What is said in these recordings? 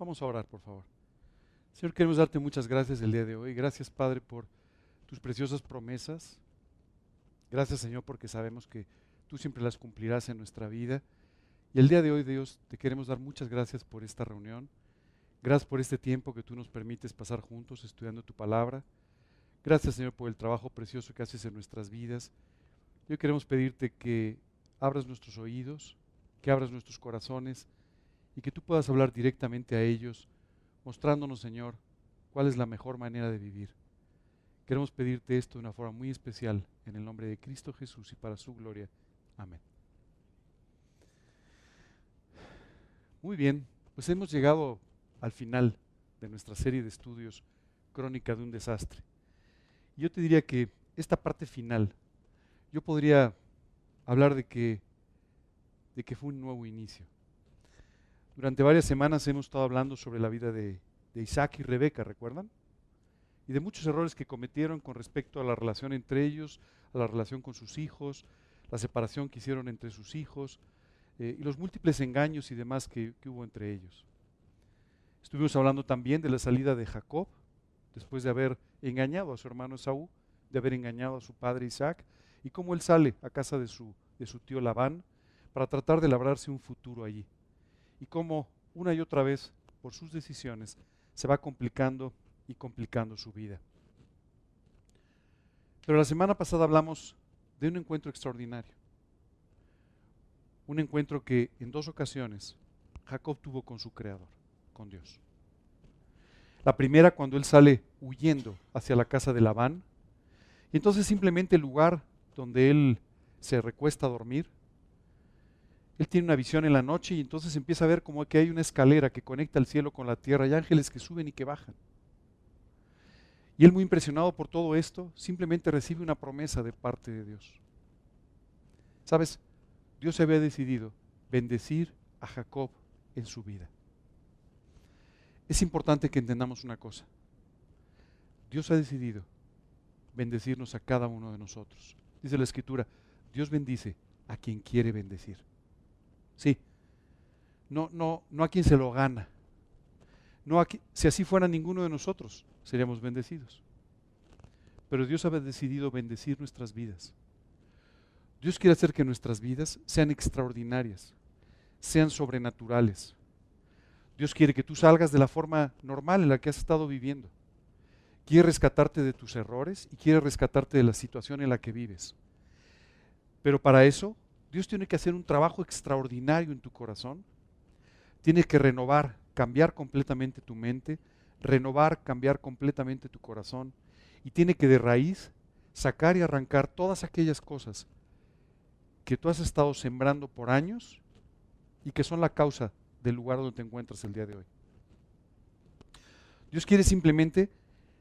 Vamos a orar, por favor. Señor, queremos darte muchas gracias el día de hoy. Gracias, Padre, por tus preciosas promesas. Gracias, Señor, porque sabemos que tú siempre las cumplirás en nuestra vida. Y el día de hoy, Dios, te queremos dar muchas gracias por esta reunión. Gracias por este tiempo que tú nos permites pasar juntos estudiando tu palabra. Gracias, Señor, por el trabajo precioso que haces en nuestras vidas. Hoy queremos pedirte que abras nuestros oídos, que abras nuestros corazones y que tú puedas hablar directamente a ellos, mostrándonos, Señor, cuál es la mejor manera de vivir. Queremos pedirte esto de una forma muy especial en el nombre de Cristo Jesús y para su gloria. Amén. Muy bien, pues hemos llegado al final de nuestra serie de estudios Crónica de un desastre. Yo te diría que esta parte final, yo podría hablar de que, de que fue un nuevo inicio. Durante varias semanas hemos estado hablando sobre la vida de, Isaac y Rebeca, ¿recuerdan? Y de muchos errores que cometieron con respecto a la relación entre ellos, a la relación con sus hijos, la separación que hicieron entre sus hijos eh, y los múltiples engaños y demás que, que hubo entre ellos. Estuvimos hablando también de la salida de Jacob, después de haber engañado a su hermano Esaú, de haber engañado a su padre Isaac, y cómo él sale a casa de su, de su tío Labán para tratar de labrarse un futuro allí. Y cómo una y otra vez, por sus decisiones, se va complicando y complicando su vida. Pero la semana pasada hablamos de un encuentro extraordinario. Un encuentro que en dos ocasiones Jacob tuvo con su creador, con Dios. La primera cuando él sale huyendo hacia la casa de Labán. Y entonces simplemente el lugar donde él se recuesta a dormir, él tiene una visión en la noche y entonces empieza a ver como que hay una escalera que conecta el cielo con la tierra y ángeles que suben y que bajan. Y él muy impresionado por todo esto, simplemente recibe una promesa de parte de Dios. ¿Sabes? Dios había decidido bendecir a Jacob en su vida. Es importante que entendamos una cosa. Dios ha decidido bendecirnos a cada uno de nosotros. Dice la escritura, Dios bendice a quien quiere bendecir. Sí. No, no, no a quien se lo gana. No si así fuera ninguno de nosotros, seríamos bendecidos. Pero Dios ha decidido bendecir nuestras vidas. Dios quiere hacer que nuestras vidas sean extraordinarias, sean sobrenaturales, Dios quiere que tú salgas de la forma normal en la que has estado viviendo. Quiere rescatarte de tus errores y quiere rescatarte de la situación en la que vives. Pero para eso, Dios tiene que hacer un trabajo extraordinario en tu corazón. Tiene que renovar, cambiar completamente tu mente, renovar, cambiar completamente tu corazón. Y tiene que de raíz sacar y arrancar todas aquellas cosas que tú has estado sembrando por años y que son la causa del lugar donde te encuentras el día de hoy. Dios quiere simplemente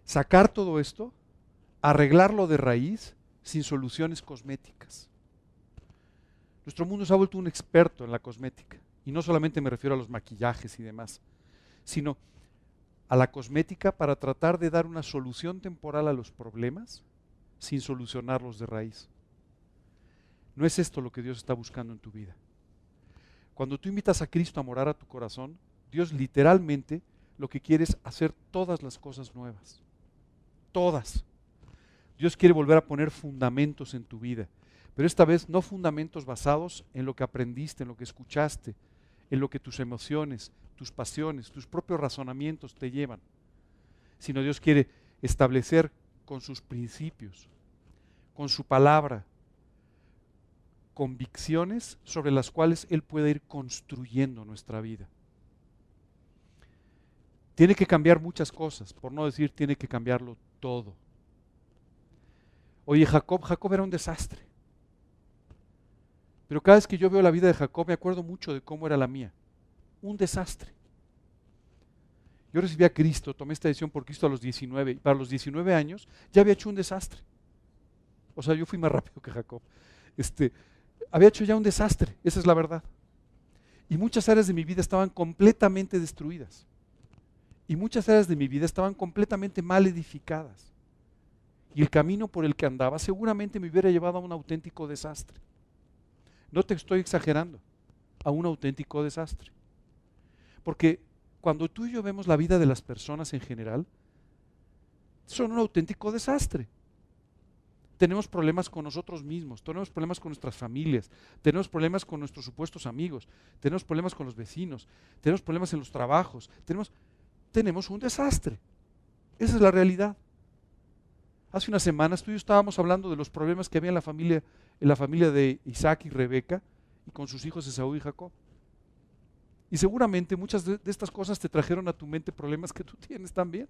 sacar todo esto, arreglarlo de raíz sin soluciones cosméticas. Nuestro mundo se ha vuelto un experto en la cosmética. Y no solamente me refiero a los maquillajes y demás, sino a la cosmética para tratar de dar una solución temporal a los problemas sin solucionarlos de raíz. No es esto lo que Dios está buscando en tu vida. Cuando tú invitas a Cristo a morar a tu corazón, Dios literalmente lo que quiere es hacer todas las cosas nuevas. Todas. Dios quiere volver a poner fundamentos en tu vida. Pero esta vez no fundamentos basados en lo que aprendiste, en lo que escuchaste, en lo que tus emociones, tus pasiones, tus propios razonamientos te llevan. Sino Dios quiere establecer con sus principios, con su palabra, convicciones sobre las cuales Él puede ir construyendo nuestra vida. Tiene que cambiar muchas cosas, por no decir tiene que cambiarlo todo. Oye, Jacob, Jacob era un desastre. Pero cada vez que yo veo la vida de Jacob me acuerdo mucho de cómo era la mía. Un desastre. Yo recibí a Cristo, tomé esta decisión por Cristo a los 19 y para los 19 años ya había hecho un desastre. O sea, yo fui más rápido que Jacob. Este, había hecho ya un desastre, esa es la verdad. Y muchas áreas de mi vida estaban completamente destruidas. Y muchas áreas de mi vida estaban completamente mal edificadas. Y el camino por el que andaba seguramente me hubiera llevado a un auténtico desastre. No te estoy exagerando, a un auténtico desastre. Porque cuando tú y yo vemos la vida de las personas en general, son un auténtico desastre. Tenemos problemas con nosotros mismos, tenemos problemas con nuestras familias, tenemos problemas con nuestros supuestos amigos, tenemos problemas con los vecinos, tenemos problemas en los trabajos, tenemos, tenemos un desastre. Esa es la realidad. Hace unas semanas tú y yo estábamos hablando de los problemas que había en la familia, en la familia de Isaac y Rebeca y con sus hijos Esaú y Jacob. Y seguramente muchas de, estas cosas te trajeron a tu mente problemas que tú tienes también.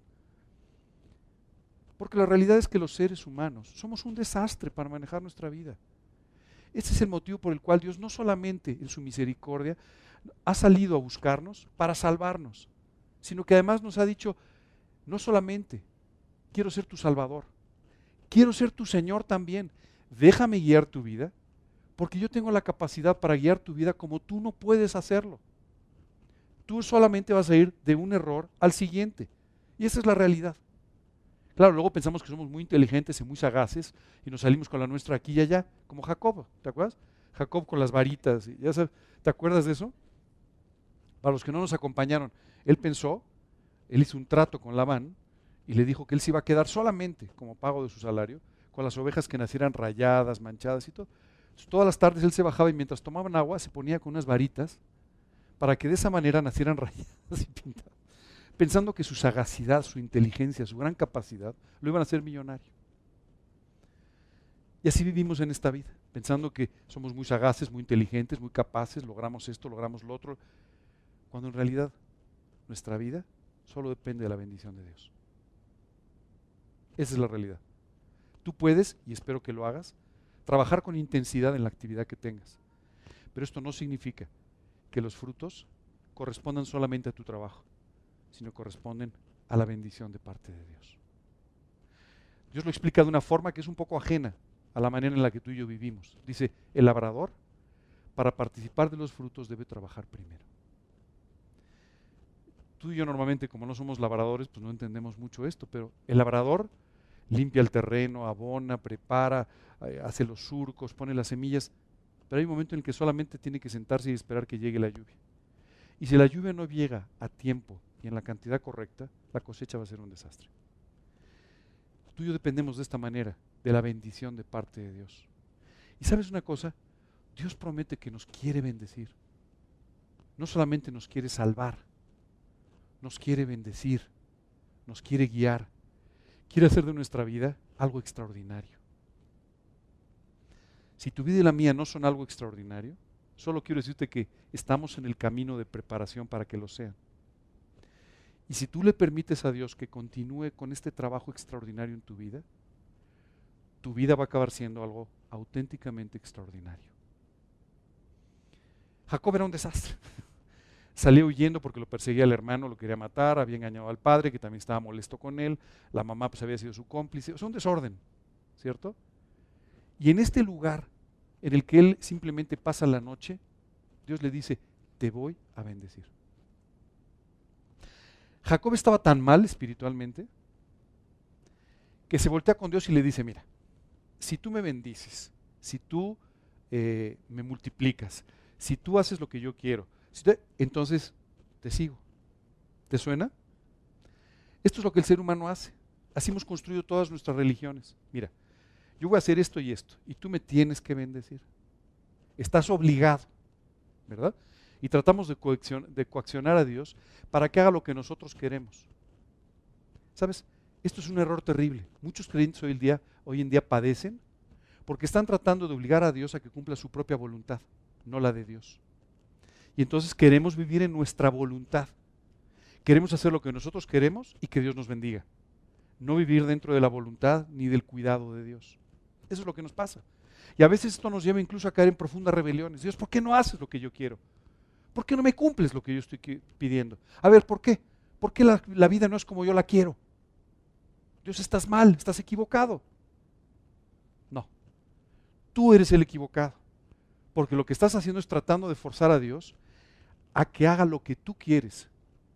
Porque la realidad es que los seres humanos somos un desastre para manejar nuestra vida. Este es el motivo por el cual Dios no solamente en su misericordia ha salido a buscarnos para salvarnos, sino que además nos ha dicho, no solamente quiero ser tu Salvador, quiero ser tu Señor también, déjame guiar tu vida, porque yo tengo la capacidad para guiar tu vida como tú no puedes hacerlo tú solamente vas a ir de un error al siguiente. Y esa es la realidad. Claro, luego pensamos que somos muy inteligentes y muy sagaces y nos salimos con la nuestra aquí y allá, como Jacob, ¿te acuerdas? Jacob con las varitas, ya ¿te acuerdas de eso? Para los que no nos acompañaron, él pensó, él hizo un trato con Labán y le dijo que él se iba a quedar solamente como pago de su salario con las ovejas que nacieran rayadas, manchadas y todo. todas las tardes él se bajaba y mientras tomaban agua se ponía con unas varitas para que de esa manera nacieran rayadas y pintadas, pensando que su sagacidad, su inteligencia, su gran capacidad lo iban a hacer millonario. Y así vivimos en esta vida, pensando que somos muy sagaces, muy inteligentes, muy capaces, logramos esto, logramos lo otro, cuando en realidad nuestra vida solo depende de la bendición de Dios. Esa es la realidad. Tú puedes, y espero que lo hagas, trabajar con intensidad en la actividad que tengas. Pero esto no significa que los frutos correspondan solamente a tu trabajo, sino corresponden a la bendición de parte de Dios. Dios lo explica de una forma que es un poco ajena a la manera en la que tú y yo vivimos. Dice, el labrador, para participar de los frutos, debe trabajar primero. Tú y yo normalmente, como no somos labradores, pues no entendemos mucho esto, pero el labrador limpia el terreno, abona, prepara, eh, hace los surcos, pone las semillas, pero hay un momento en el que solamente tiene que sentarse y esperar que llegue la lluvia. Y si la lluvia no llega a tiempo y en la cantidad correcta, la cosecha va a ser un desastre. Tú y yo dependemos de esta manera, de la bendición de parte de Dios. Y sabes una cosa, Dios promete que nos quiere bendecir. No solamente nos quiere salvar, nos quiere bendecir, nos quiere guiar, quiere hacer de nuestra vida algo extraordinario. Si tu vida y la mía no son algo extraordinario, solo quiero decirte que estamos en el camino de preparación para que lo sean. Y si tú le permites a Dios que continúe con este trabajo extraordinario en tu vida, tu vida va a acabar siendo algo auténticamente extraordinario. Jacob era un desastre. Salió huyendo porque lo perseguía el hermano, lo quería matar, había engañado al padre que también estaba molesto con él, la mamá pues había sido su cómplice, o un desorden, ¿cierto? Y en este lugar en el que él simplemente pasa la noche, Dios le dice, te voy a bendecir. Jacob estaba tan mal espiritualmente que se voltea con Dios y le dice, mira, si tú me bendices, si tú eh, me multiplicas, si tú haces lo que yo quiero, entonces te sigo. ¿Te suena? Esto es lo que el ser humano hace. Así hemos construido todas nuestras religiones. Mira, yo voy a hacer esto y esto, y tú me tienes que bendecir. Estás obligado, ¿verdad? Y tratamos de, coaccionar a Dios para que haga lo que nosotros queremos. ¿Sabes? Esto es un error terrible. Muchos creyentes hoy, día, hoy en día padecen porque están tratando de obligar a Dios a que cumpla su propia voluntad, no la de Dios. Y entonces queremos vivir en nuestra voluntad. Queremos hacer lo que nosotros queremos y que Dios nos bendiga. No vivir dentro de la voluntad ni del cuidado de Dios. Eso es lo que nos pasa. Y a veces esto nos lleva incluso a caer en profundas rebeliones. Dios, ¿por qué no haces lo que yo quiero? ¿Por qué no me cumples lo que yo estoy pidiendo? A ver, ¿por qué? ¿Por qué la, la vida no es como yo la quiero? Dios, estás mal, estás equivocado. No, tú eres el equivocado. Porque lo que estás haciendo es tratando de forzar a Dios a que haga lo que tú quieres,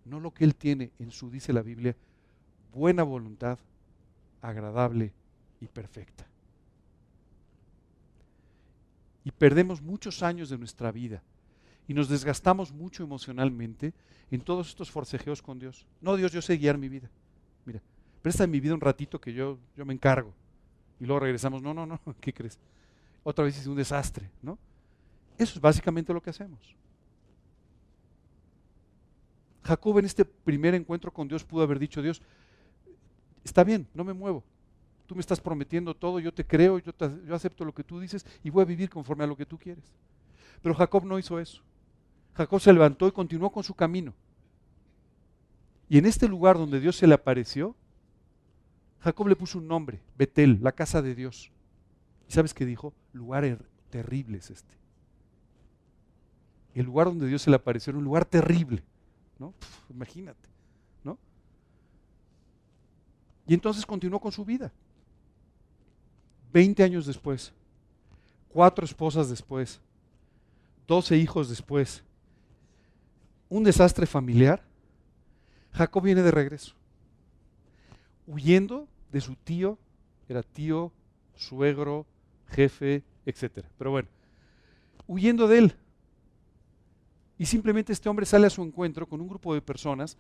no lo que Él tiene en su, dice la Biblia, buena voluntad, agradable y perfecta y perdemos muchos años de nuestra vida Y nos desgastamos mucho emocionalmente en todos estos forcejeos con Dios. No, Dios, yo sé guiar mi vida. Mira, presta mi vida un ratito que yo, yo me encargo. Y luego regresamos, no, no, no, ¿qué crees? Otra vez es un desastre, ¿no? Eso es básicamente lo que hacemos. Jacob en este primer encuentro con Dios pudo haber dicho, Dios, está bien, no me muevo. Tú me estás prometiendo todo, yo te creo, yo, yo acepto lo que tú dices y voy a vivir conforme a lo que tú quieres. Pero Jacob no hizo eso. Jacob se levantó y continuó con su camino. Y en este lugar donde Dios se le apareció, Jacob le puso un nombre, Betel, la casa de Dios. ¿Y sabes qué dijo? Lugar er, terrible es este. El lugar donde Dios se le apareció era un lugar terrible. ¿no? imagínate, ¿no? Y entonces continuó con su vida. Veinte años después, cuatro esposas después, doce hijos después, un desastre familiar, Jacob viene de regreso, huyendo de su tío, era tío, suegro, jefe, etc. Pero bueno, huyendo de él. Y simplemente este hombre sale a su encuentro con un grupo de personas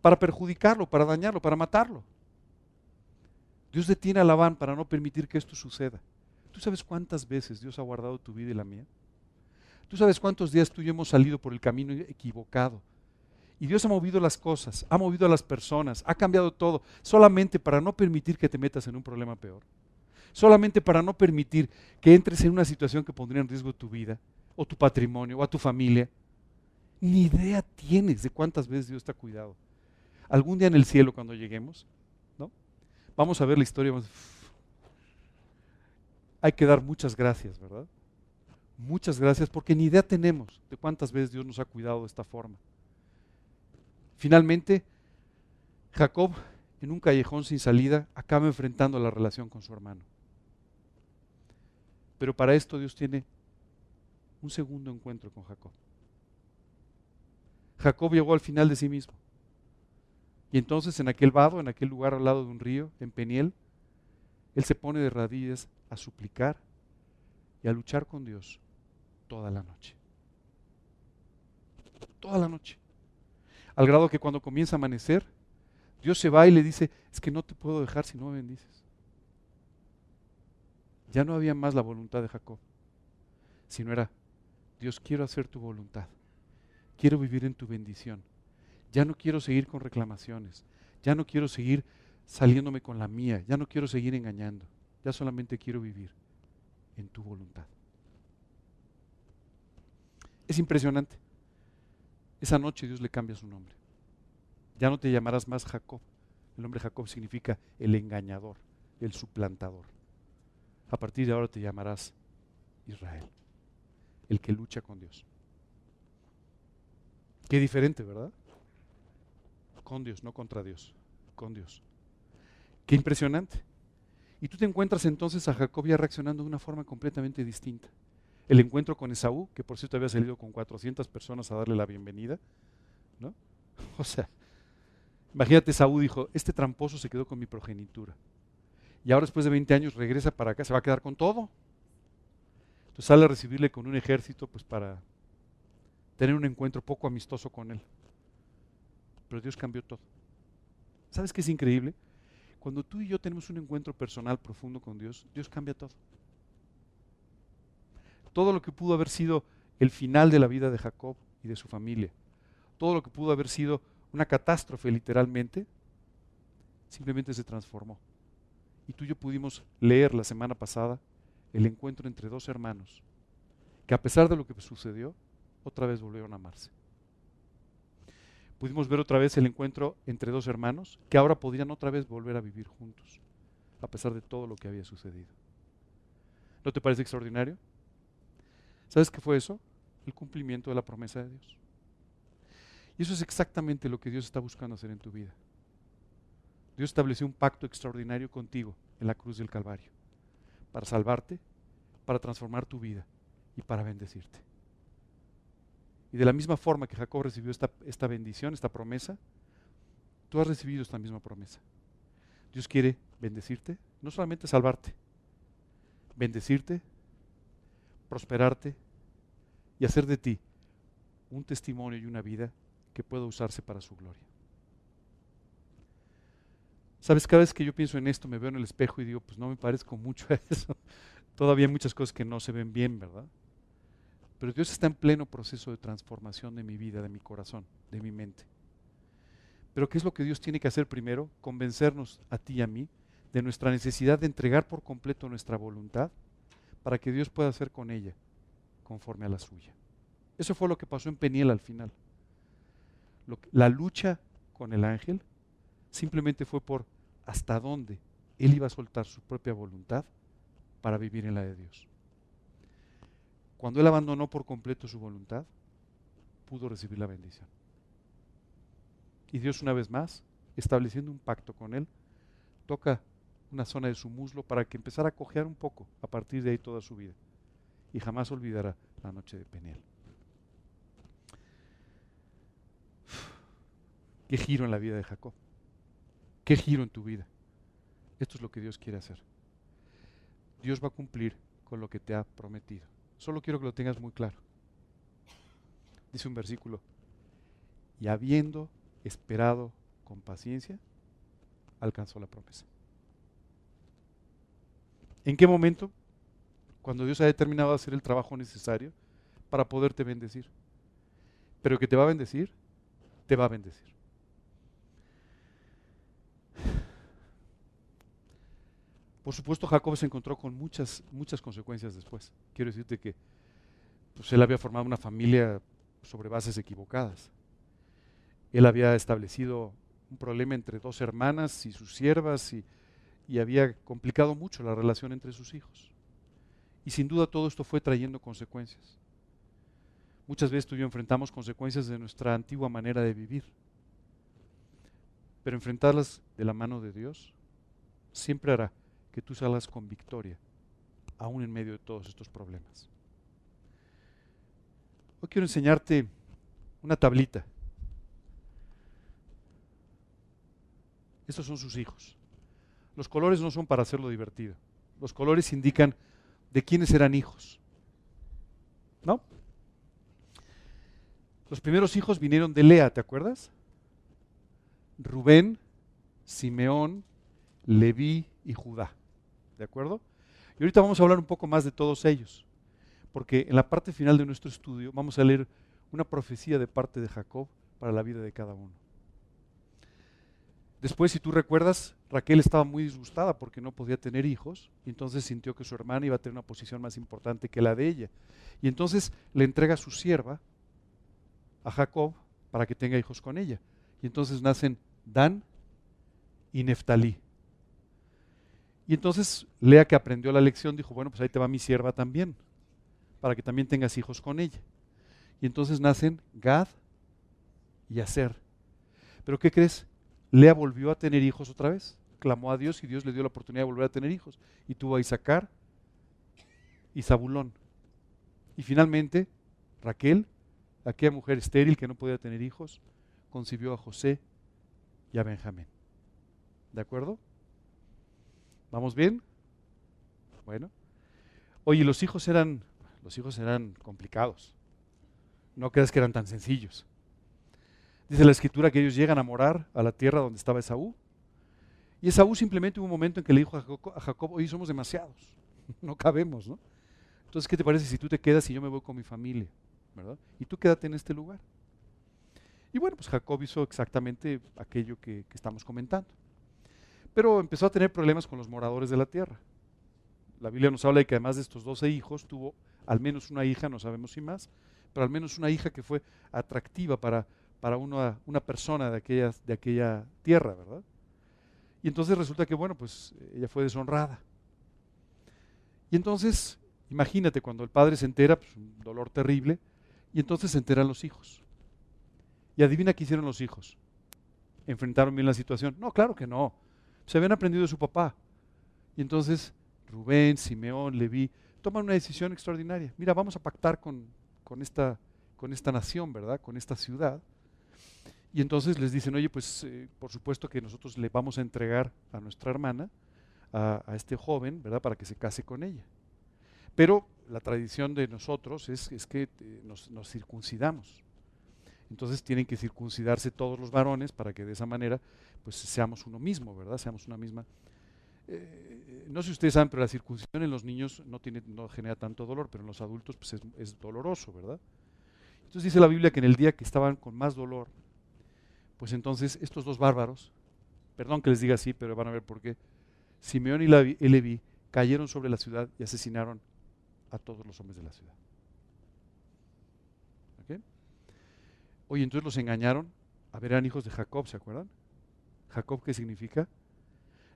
para perjudicarlo, para dañarlo, para matarlo. Dios detiene a Labán para no permitir que esto suceda. ¿Tú sabes cuántas veces Dios ha guardado tu vida y la mía? Tú sabes cuántos días tú y yo hemos salido por el camino equivocado. Y Dios ha movido las cosas, ha movido a las personas, ha cambiado todo, solamente para no permitir que te metas en un problema peor. Solamente para no permitir que entres en una situación que pondría en riesgo tu vida, o tu patrimonio, o a tu familia. Ni idea tienes de cuántas veces Dios te ha cuidado. Algún día en el cielo cuando lleguemos, ¿no? Vamos a ver la historia. Hay que dar muchas gracias, ¿verdad? Muchas gracias porque ni idea tenemos de cuántas veces Dios nos ha cuidado de esta forma. Finalmente, Jacob, en un callejón sin salida, acaba enfrentando la relación con su hermano. Pero para esto Dios tiene un segundo encuentro con Jacob. Jacob llegó al final de sí mismo. Y entonces en aquel vado, en aquel lugar al lado de un río, en Peniel, él se pone de rodillas a suplicar y a luchar con Dios toda la noche. Toda la noche. Al grado que cuando comienza a amanecer, Dios se va y le dice, es que no te puedo dejar si no me bendices. Ya no había más la voluntad de Jacob, sino era, Dios quiero hacer tu voluntad, quiero vivir en tu bendición, ya no quiero seguir con reclamaciones, ya no quiero seguir saliéndome con la mía, ya no quiero seguir engañando, ya solamente quiero vivir en tu voluntad. Es impresionante. Esa noche Dios le cambia su nombre. Ya no te llamarás más Jacob. El nombre Jacob significa el engañador, el suplantador. A partir de ahora te llamarás Israel, el que lucha con Dios. Qué diferente, ¿verdad? Con Dios, no contra Dios, con Dios. Qué impresionante. Y tú te encuentras entonces a Jacob ya reaccionando de una forma completamente distinta el encuentro con Esaú, que por cierto había salido con 400 personas a darle la bienvenida, ¿no? O sea, imagínate, Esaú dijo, este tramposo se quedó con mi progenitura. Y ahora después de 20 años regresa para acá, se va a quedar con todo. Entonces sale a recibirle con un ejército pues para tener un encuentro poco amistoso con él. Pero Dios cambió todo. ¿Sabes qué es increíble? Cuando tú y yo tenemos un encuentro personal profundo con Dios, Dios cambia todo todo lo que pudo haber sido el final de la vida de Jacob y de su familia, todo lo que pudo haber sido una catástrofe literalmente, simplemente se transformó. Y tú y yo pudimos leer la semana pasada el encuentro entre dos hermanos, que a pesar de lo que sucedió, otra vez volvieron a amarse. Pudimos ver otra vez el encuentro entre dos hermanos que ahora podrían otra vez volver a vivir juntos, a pesar de todo lo que había sucedido. ¿No te parece extraordinario? ¿Sabes qué fue eso? El cumplimiento de la promesa de Dios. Y eso es exactamente lo que Dios está buscando hacer en tu vida. Dios estableció un pacto extraordinario contigo en la cruz del Calvario, para salvarte, para transformar tu vida y para bendecirte. Y de la misma forma que Jacob recibió esta, esta bendición, esta promesa, tú has recibido esta misma promesa. Dios quiere bendecirte, no solamente salvarte, bendecirte, prosperarte y hacer de ti un testimonio y una vida que pueda usarse para su gloria. Sabes, cada vez que yo pienso en esto, me veo en el espejo y digo, pues no me parezco mucho a eso. Todavía hay muchas cosas que no se ven bien, ¿verdad? Pero Dios está en pleno proceso de transformación de mi vida, de mi corazón, de mi mente. Pero ¿qué es lo que Dios tiene que hacer primero? Convencernos a ti y a mí de nuestra necesidad de entregar por completo nuestra voluntad para que Dios pueda hacer con ella conforme a la suya. Eso fue lo que pasó en Peniel al final. la lucha con el ángel simplemente fue por hasta dónde él iba a soltar su propia voluntad para vivir en la de Dios. Cuando él abandonó por completo su voluntad, pudo recibir la bendición. Y Dios una vez más, estableciendo un pacto con él, toca una zona de su muslo para que empezara a cojear un poco a partir de ahí toda su vida. Y jamás olvidará la noche de Peniel. Qué giro en la vida de Jacob. Qué giro en tu vida. Esto es lo que Dios quiere hacer. Dios va a cumplir con lo que te ha prometido. Solo quiero que lo tengas muy claro. Dice un versículo, y habiendo esperado con paciencia, alcanzó la promesa. ¿En qué momento? Cuando Dios ha determinado hacer el trabajo necesario para poderte bendecir. Pero que te va a bendecir, te va a bendecir. Por supuesto, Jacob se encontró con muchas, muchas consecuencias después. Quiero decirte que pues, él había formado una familia sobre bases equivocadas. Él había establecido un problema entre dos hermanas y sus siervas y, y había complicado mucho la relación entre sus hijos. Y sin duda todo esto fue trayendo consecuencias. Muchas veces tú y yo enfrentamos consecuencias de nuestra antigua manera de vivir. Pero enfrentarlas de la mano de Dios siempre hará que tú salgas con victoria, aún en medio de todos estos problemas. Hoy quiero enseñarte una tablita. Estos son sus hijos. Los colores no son para hacerlo divertido. Los colores indican de quiénes eran hijos. ¿No? Los primeros hijos vinieron de Lea, ¿te acuerdas? Rubén, Simeón, Leví y Judá. ¿De acuerdo? Y ahorita vamos a hablar un poco más de todos ellos, porque en la parte final de nuestro estudio vamos a leer una profecía de parte de Jacob para la vida de cada uno. Después, si tú recuerdas, Raquel estaba muy disgustada porque no podía tener hijos y entonces sintió que su hermana iba a tener una posición más importante que la de ella. Y entonces le entrega a su sierva a Jacob para que tenga hijos con ella. Y entonces nacen Dan y Neftalí. Y entonces Lea que aprendió la lección dijo, bueno, pues ahí te va mi sierva también, para que también tengas hijos con ella. Y entonces nacen Gad y Aser. Pero ¿qué crees? Lea volvió a tener hijos otra vez. Clamó a Dios y Dios le dio la oportunidad de volver a tener hijos. Y tuvo a Isaacar y Zabulón. Y finalmente, Raquel, aquella mujer estéril que no podía tener hijos, concibió a José y a Benjamín. ¿De acuerdo? ¿Vamos bien? Bueno. Oye, los hijos eran, los hijos eran complicados. No creas que eran tan sencillos. Dice la escritura que ellos llegan a morar a la tierra donde estaba Esaú. Y Esaú simplemente hubo un momento en que le dijo a Jacob, oye, somos demasiados, no cabemos, ¿no? Entonces, ¿qué te parece si tú te quedas y yo me voy con mi familia? ¿Verdad? Y tú quédate en este lugar. Y bueno, pues Jacob hizo exactamente aquello que estamos comentando. Pero empezó a tener problemas con los moradores de la tierra. La Biblia nos habla de que además de estos 12 hijos, tuvo al menos una hija, no sabemos si más, pero al menos una hija que fue atractiva para, para una, una persona de aquella, de aquella tierra, ¿verdad? Y entonces resulta que, bueno, pues ella fue deshonrada. Y entonces, imagínate, cuando el padre se entera, pues un dolor terrible, y entonces se enteran los hijos. Y adivina qué hicieron los hijos. ¿Enfrentaron bien la situación? No, claro que no se habían aprendido de su papá. Y entonces Rubén, Simeón, Leví toman una decisión extraordinaria. Mira, vamos a pactar con, esta, con esta nación, ¿verdad? Con esta ciudad. Y entonces les dicen, oye, pues eh, por supuesto que nosotros le vamos a entregar a nuestra hermana, a, este joven, ¿verdad? Para que se case con ella. Pero la tradición de nosotros es, que eh, nos, circuncidamos. Entonces tienen que circuncidarse todos los varones para que de esa manera pues seamos uno mismo, ¿verdad? Seamos una misma. Eh, no sé si ustedes saben, pero la circuncisión en los niños no, tiene, genera tanto dolor, pero en los adultos pues es, doloroso, ¿verdad? Entonces dice la Biblia que en el día que estaban con más dolor, pues entonces estos dos bárbaros, perdón que les diga así, pero van a ver por qué, Simeón y Levi cayeron sobre la ciudad y asesinaron a todos los hombres de la ciudad. Oye, entonces los engañaron. A ver, eran hijos de Jacob, ¿se acuerdan? Jacob, ¿qué significa?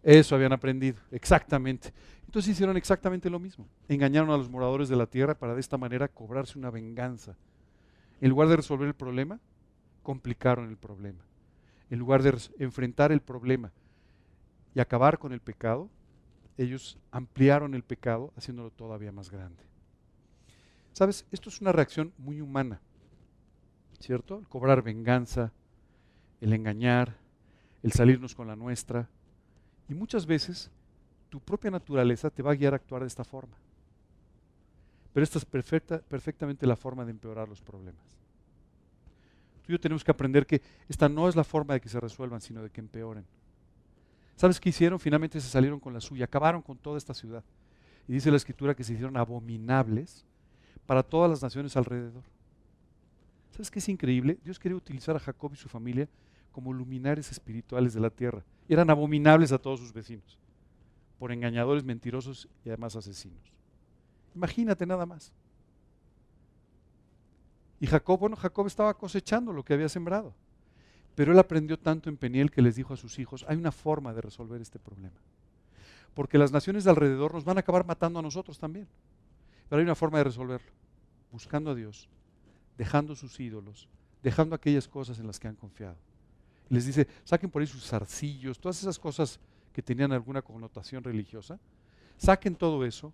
Eso habían aprendido, exactamente. Entonces hicieron exactamente lo mismo. Engañaron a los moradores de la tierra para de esta manera cobrarse una venganza. En lugar de resolver el problema, complicaron el problema. En lugar de enfrentar el problema y acabar con el pecado, ellos ampliaron el pecado haciéndolo todavía más grande. ¿Sabes? Esto es una reacción muy humana. ¿Cierto? El cobrar venganza, el engañar, el salirnos con la nuestra. Y muchas veces tu propia naturaleza te va a guiar a actuar de esta forma. Pero esta es perfecta, perfectamente la forma de empeorar los problemas. Tú y yo tenemos que aprender que esta no es la forma de que se resuelvan, sino de que empeoren. ¿Sabes qué hicieron? Finalmente se salieron con la suya, acabaron con toda esta ciudad. Y dice la escritura que se hicieron abominables para todas las naciones alrededor. ¿Sabes qué es increíble? Dios quería utilizar a Jacob y su familia como luminares espirituales de la tierra. Eran abominables a todos sus vecinos, por engañadores, mentirosos y además asesinos. Imagínate nada más. Y Jacob, bueno, Jacob estaba cosechando lo que había sembrado. Pero él aprendió tanto en Peniel que les dijo a sus hijos, hay una forma de resolver este problema. Porque las naciones de alrededor nos van a acabar matando a nosotros también. Pero hay una forma de resolverlo, buscando a Dios dejando sus ídolos, dejando aquellas cosas en las que han confiado. Y les dice, saquen por ahí sus zarcillos, todas esas cosas que tenían alguna connotación religiosa, saquen todo eso,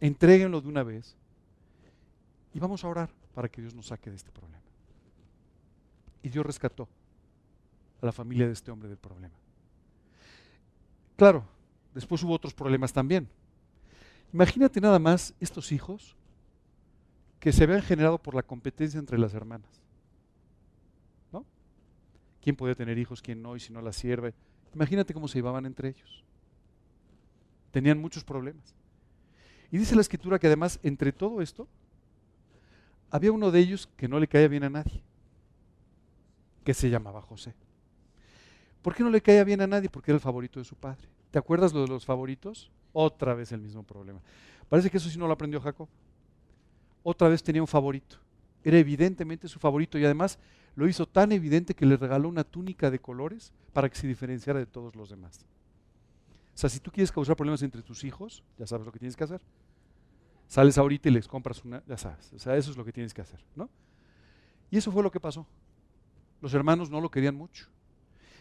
entréguenlo de una vez y vamos a orar para que Dios nos saque de este problema. Y Dios rescató a la familia de este hombre del problema. Claro, después hubo otros problemas también. Imagínate nada más estos hijos que se habían generado por la competencia entre las hermanas. ¿No? ¿Quién podía tener hijos, quién no, y si no la sirve? Imagínate cómo se llevaban entre ellos. Tenían muchos problemas. Y dice la escritura que además, entre todo esto, había uno de ellos que no le caía bien a nadie, que se llamaba José. ¿Por qué no le caía bien a nadie? Porque era el favorito de su padre. ¿Te acuerdas lo de los favoritos? Otra vez el mismo problema. Parece que eso sí no lo aprendió Jacob otra vez tenía un favorito. Era evidentemente su favorito y además lo hizo tan evidente que le regaló una túnica de colores para que se diferenciara de todos los demás. O sea, si tú quieres causar problemas entre tus hijos, ya sabes lo que tienes que hacer. Sales ahorita y les compras una, ya sabes. O sea, eso es lo que tienes que hacer, ¿no? Y eso fue lo que pasó. Los hermanos no lo querían mucho.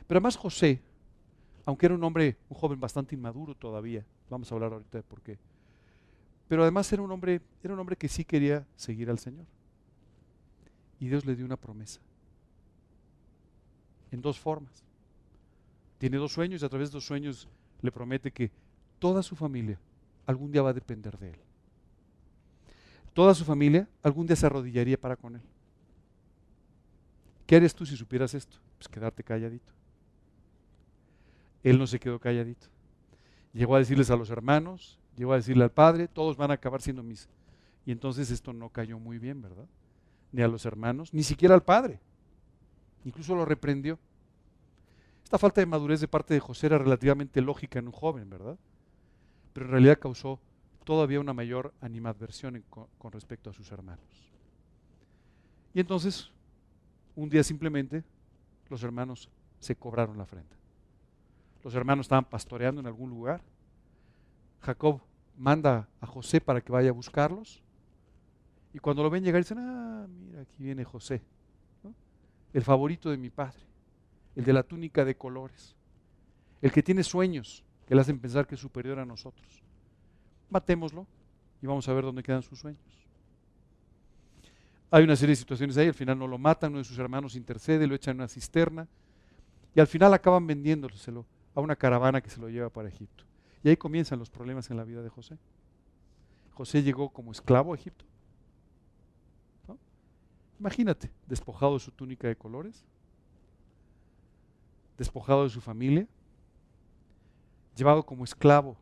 Pero además José, aunque era un hombre, un joven bastante inmaduro todavía, vamos a hablar ahorita de por qué, pero además era un hombre, era un hombre que sí quería seguir al Señor. Y Dios le dio una promesa. En dos formas. Tiene dos sueños y a través de dos sueños le promete que toda su familia algún día va a depender de él. Toda su familia algún día se arrodillaría para con él. ¿Qué harías tú si supieras esto? Pues quedarte calladito. Él no se quedó calladito. Llegó a decirles a los hermanos Llegó a decirle al padre, todos van a acabar siendo mis. Y entonces esto no cayó muy bien, ¿verdad? Ni a los hermanos, ni siquiera al padre. Incluso lo reprendió. Esta falta de madurez de parte de José era relativamente lógica en un joven, ¿verdad? Pero en realidad causó todavía una mayor animadversión con, con respecto a sus hermanos. Y entonces, un día simplemente, los hermanos se cobraron la frente. Los hermanos estaban pastoreando en algún lugar. Jacob manda a José para que vaya a buscarlos. Y cuando lo ven llegar, dicen, ah, mira, aquí viene José, el favorito de mi padre, el de la túnica de colores, el que tiene sueños que le hacen pensar que es superior a nosotros. Matémoslo y vamos a ver dónde quedan sus sueños. Hay una serie de situaciones ahí, al final no lo matan, uno de sus hermanos intercede, lo echan en una cisterna y al final acaban vendiéndoselo a una caravana que se lo lleva para Egipto. Y ahí comienzan los problemas en la vida de José. José llegó como esclavo a Egipto. Imagínate, despojado de su túnica de colores, despojado de su familia, llevado como esclavo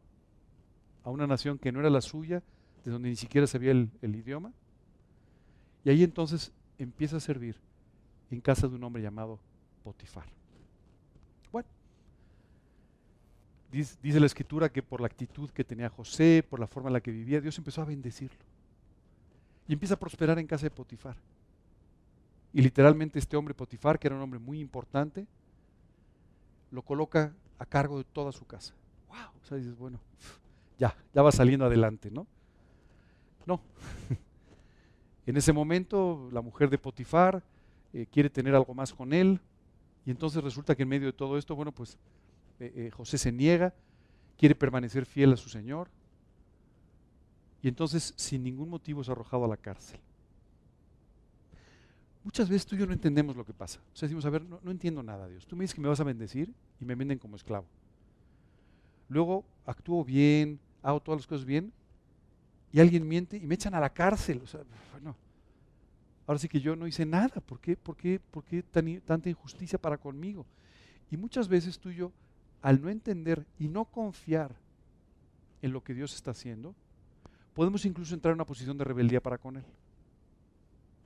a una nación que no era la suya, de donde ni siquiera sabía el, el idioma. Y ahí entonces empieza a servir en casa de un hombre llamado Potifar. Bueno, dice, dice, la escritura que por la actitud que tenía José, por la forma en la que vivía, Dios empezó a bendecirlo. Y empieza a prosperar en casa de Potifar. Y literalmente este hombre Potifar, que era un hombre muy importante, lo coloca a cargo de toda su casa. ¡Wow! O sea, dices, bueno, ya, ya va saliendo adelante, ¿no? No. en ese momento, la mujer de Potifar eh, quiere tener algo más con él, y entonces resulta que en medio de todo esto, bueno, pues eh, eh, José se niega, quiere permanecer fiel a su Señor, y entonces sin ningún motivo es arrojado a la cárcel. Muchas veces tú y yo no entendemos lo que pasa. O sea, decimos, a ver, no, no, entiendo nada, Dios. Tú me dices que me vas a bendecir y me venden como esclavo. Luego actúo bien, hago todas las cosas bien y alguien miente y me echan a la cárcel. O sea, bueno, ahora sí que yo no hice nada. ¿Por qué, por qué, por qué tan, tanta injusticia para conmigo? Y muchas veces tú y yo, al no entender y no confiar en lo que Dios está haciendo, podemos incluso entrar en una posición de rebeldía para con Él.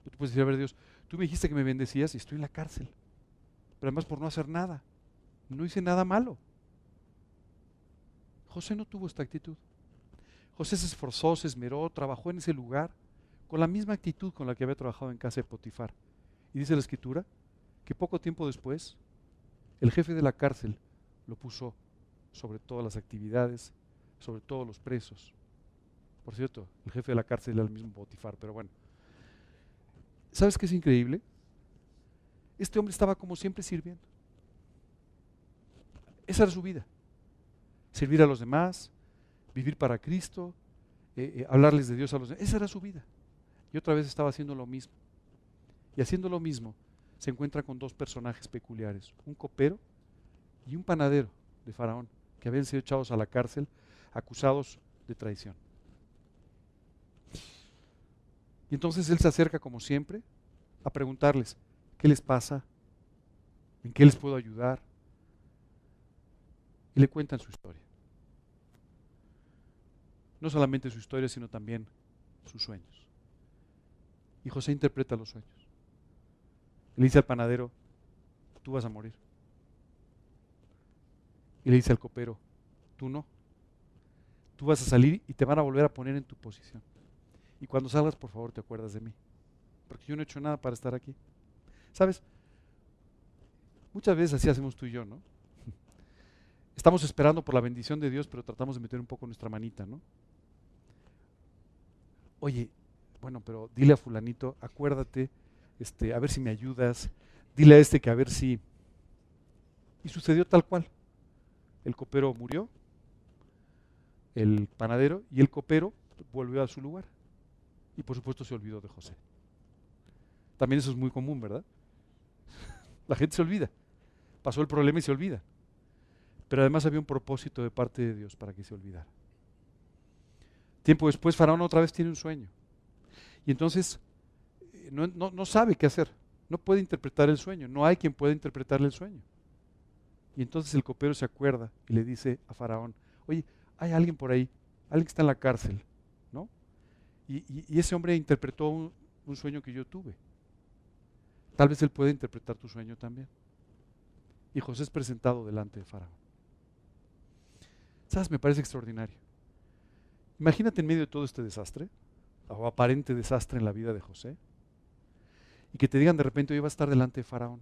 Tú puedes decir, a ver Dios, tú me dijiste que me bendecías y estoy en la cárcel. Pero además por no hacer nada. No hice nada malo. José no tuvo esta actitud. José se esforzó, se esmeró, trabajó en ese lugar con la misma actitud con la que había trabajado en casa de Potifar. Y dice la escritura que poco tiempo después el jefe de la cárcel lo puso sobre todas las actividades, sobre todos los presos. Por cierto, el jefe de la cárcel era el mismo Potifar, pero bueno. ¿Sabes qué es increíble? Este hombre estaba como siempre sirviendo. Esa era su vida. Servir a los demás, vivir para Cristo, eh, eh, hablarles de Dios a los demás. Esa era su vida. Y otra vez estaba haciendo lo mismo. Y haciendo lo mismo, se encuentra con dos personajes peculiares, un copero y un panadero de Faraón, que habían sido echados a la cárcel acusados de traición. Y entonces él se acerca, como siempre, a preguntarles, ¿qué les pasa? ¿En qué les puedo ayudar? Y le cuentan su historia. No solamente su historia, sino también sus sueños. Y José interpreta los sueños. Le dice al panadero, tú vas a morir. Y le dice al copero, tú no. Tú vas a salir y te van a volver a poner en tu posición. Y cuando salgas, por favor, te acuerdas de mí. Porque yo no he hecho nada para estar aquí. ¿Sabes? Muchas veces así hacemos tú y yo, ¿no? Estamos esperando por la bendición de Dios, pero tratamos de meter un poco nuestra manita, ¿no? Oye, bueno, pero dile a fulanito, acuérdate, este, a ver si me ayudas, dile a este que a ver si... Y sucedió tal cual. El copero murió, el panadero, y el copero volvió a su lugar. Y por supuesto se olvidó de José. También eso es muy común, ¿verdad? La gente se olvida. Pasó el problema y se olvida. Pero además había un propósito de parte de Dios para que se olvidara. Tiempo después, Faraón otra vez tiene un sueño. Y entonces eh, no, sabe qué hacer. No puede interpretar el sueño. No hay quien pueda interpretarle el sueño. Y entonces el copero se acuerda y le dice a Faraón, oye, hay alguien por ahí, alguien que está en la cárcel. Y, ese hombre interpretó un, un sueño que yo tuve. Tal vez él pueda interpretar tu sueño también. Y José es presentado delante de Faraón. ¿Sabes? Me parece extraordinario. Imagínate en medio de todo este desastre, o aparente desastre en la vida de José, y que te digan de repente, hoy va a estar delante de Faraón.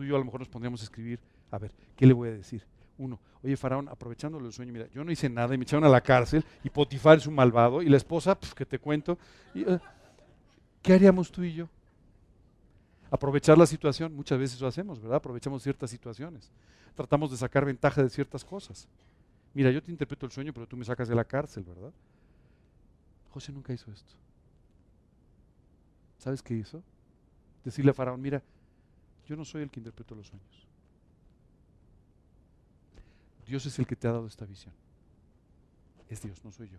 Tú y yo a lo mejor nos pondríamos a escribir, a ver, ¿qué le voy a decir? Uno, oye Faraón, aprovechándolo el sueño, mira, yo no hice nada y me echaron a la cárcel y Potifar es un malvado y la esposa, pues, que te cuento, uh, ¿qué haríamos tú y yo? Aprovechar la situación, muchas veces lo hacemos, ¿verdad? Aprovechamos ciertas situaciones, tratamos de sacar ventaja de ciertas cosas. Mira, yo te interpreto el sueño, pero tú me sacas de la cárcel, ¿verdad? José nunca hizo esto. ¿Sabes qué hizo? Decirle a Faraón, mira, yo no soy el que interpreto los sueños. Dios es el que te ha dado esta visión. Es Dios, no soy yo.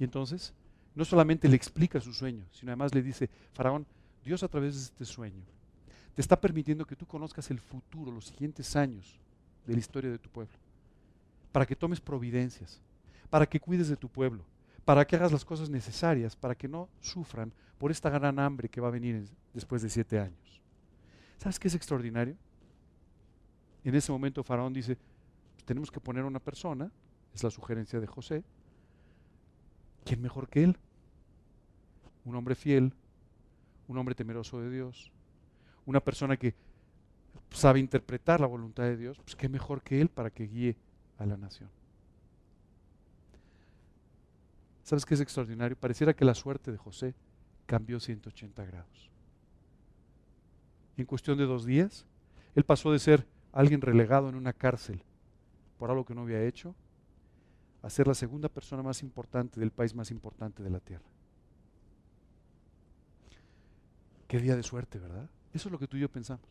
Y entonces no solamente le explica su sueño, sino además le dice, Faraón, Dios a través de este sueño te está permitiendo que tú conozcas el futuro, los siguientes años de la historia de tu pueblo, para que tomes providencias, para que cuides de tu pueblo, para que hagas las cosas necesarias, para que no sufran por esta gran hambre que va a venir después de siete años. ¿Sabes qué es extraordinario? En ese momento Faraón dice, pues tenemos que poner a una persona, es la sugerencia de José, ¿quién mejor que él? Un hombre fiel, un hombre temeroso de Dios, una persona que sabe interpretar la voluntad de Dios, pues qué mejor que él para que guíe a la nación. ¿Sabes qué es extraordinario? Pareciera que la suerte de José cambió 180 grados. En cuestión de dos días, él pasó de ser alguien relegado en una cárcel por algo que no había hecho a ser la segunda persona más importante del país más importante de la tierra. Qué día de suerte, ¿verdad? Eso es lo que tú y yo pensamos.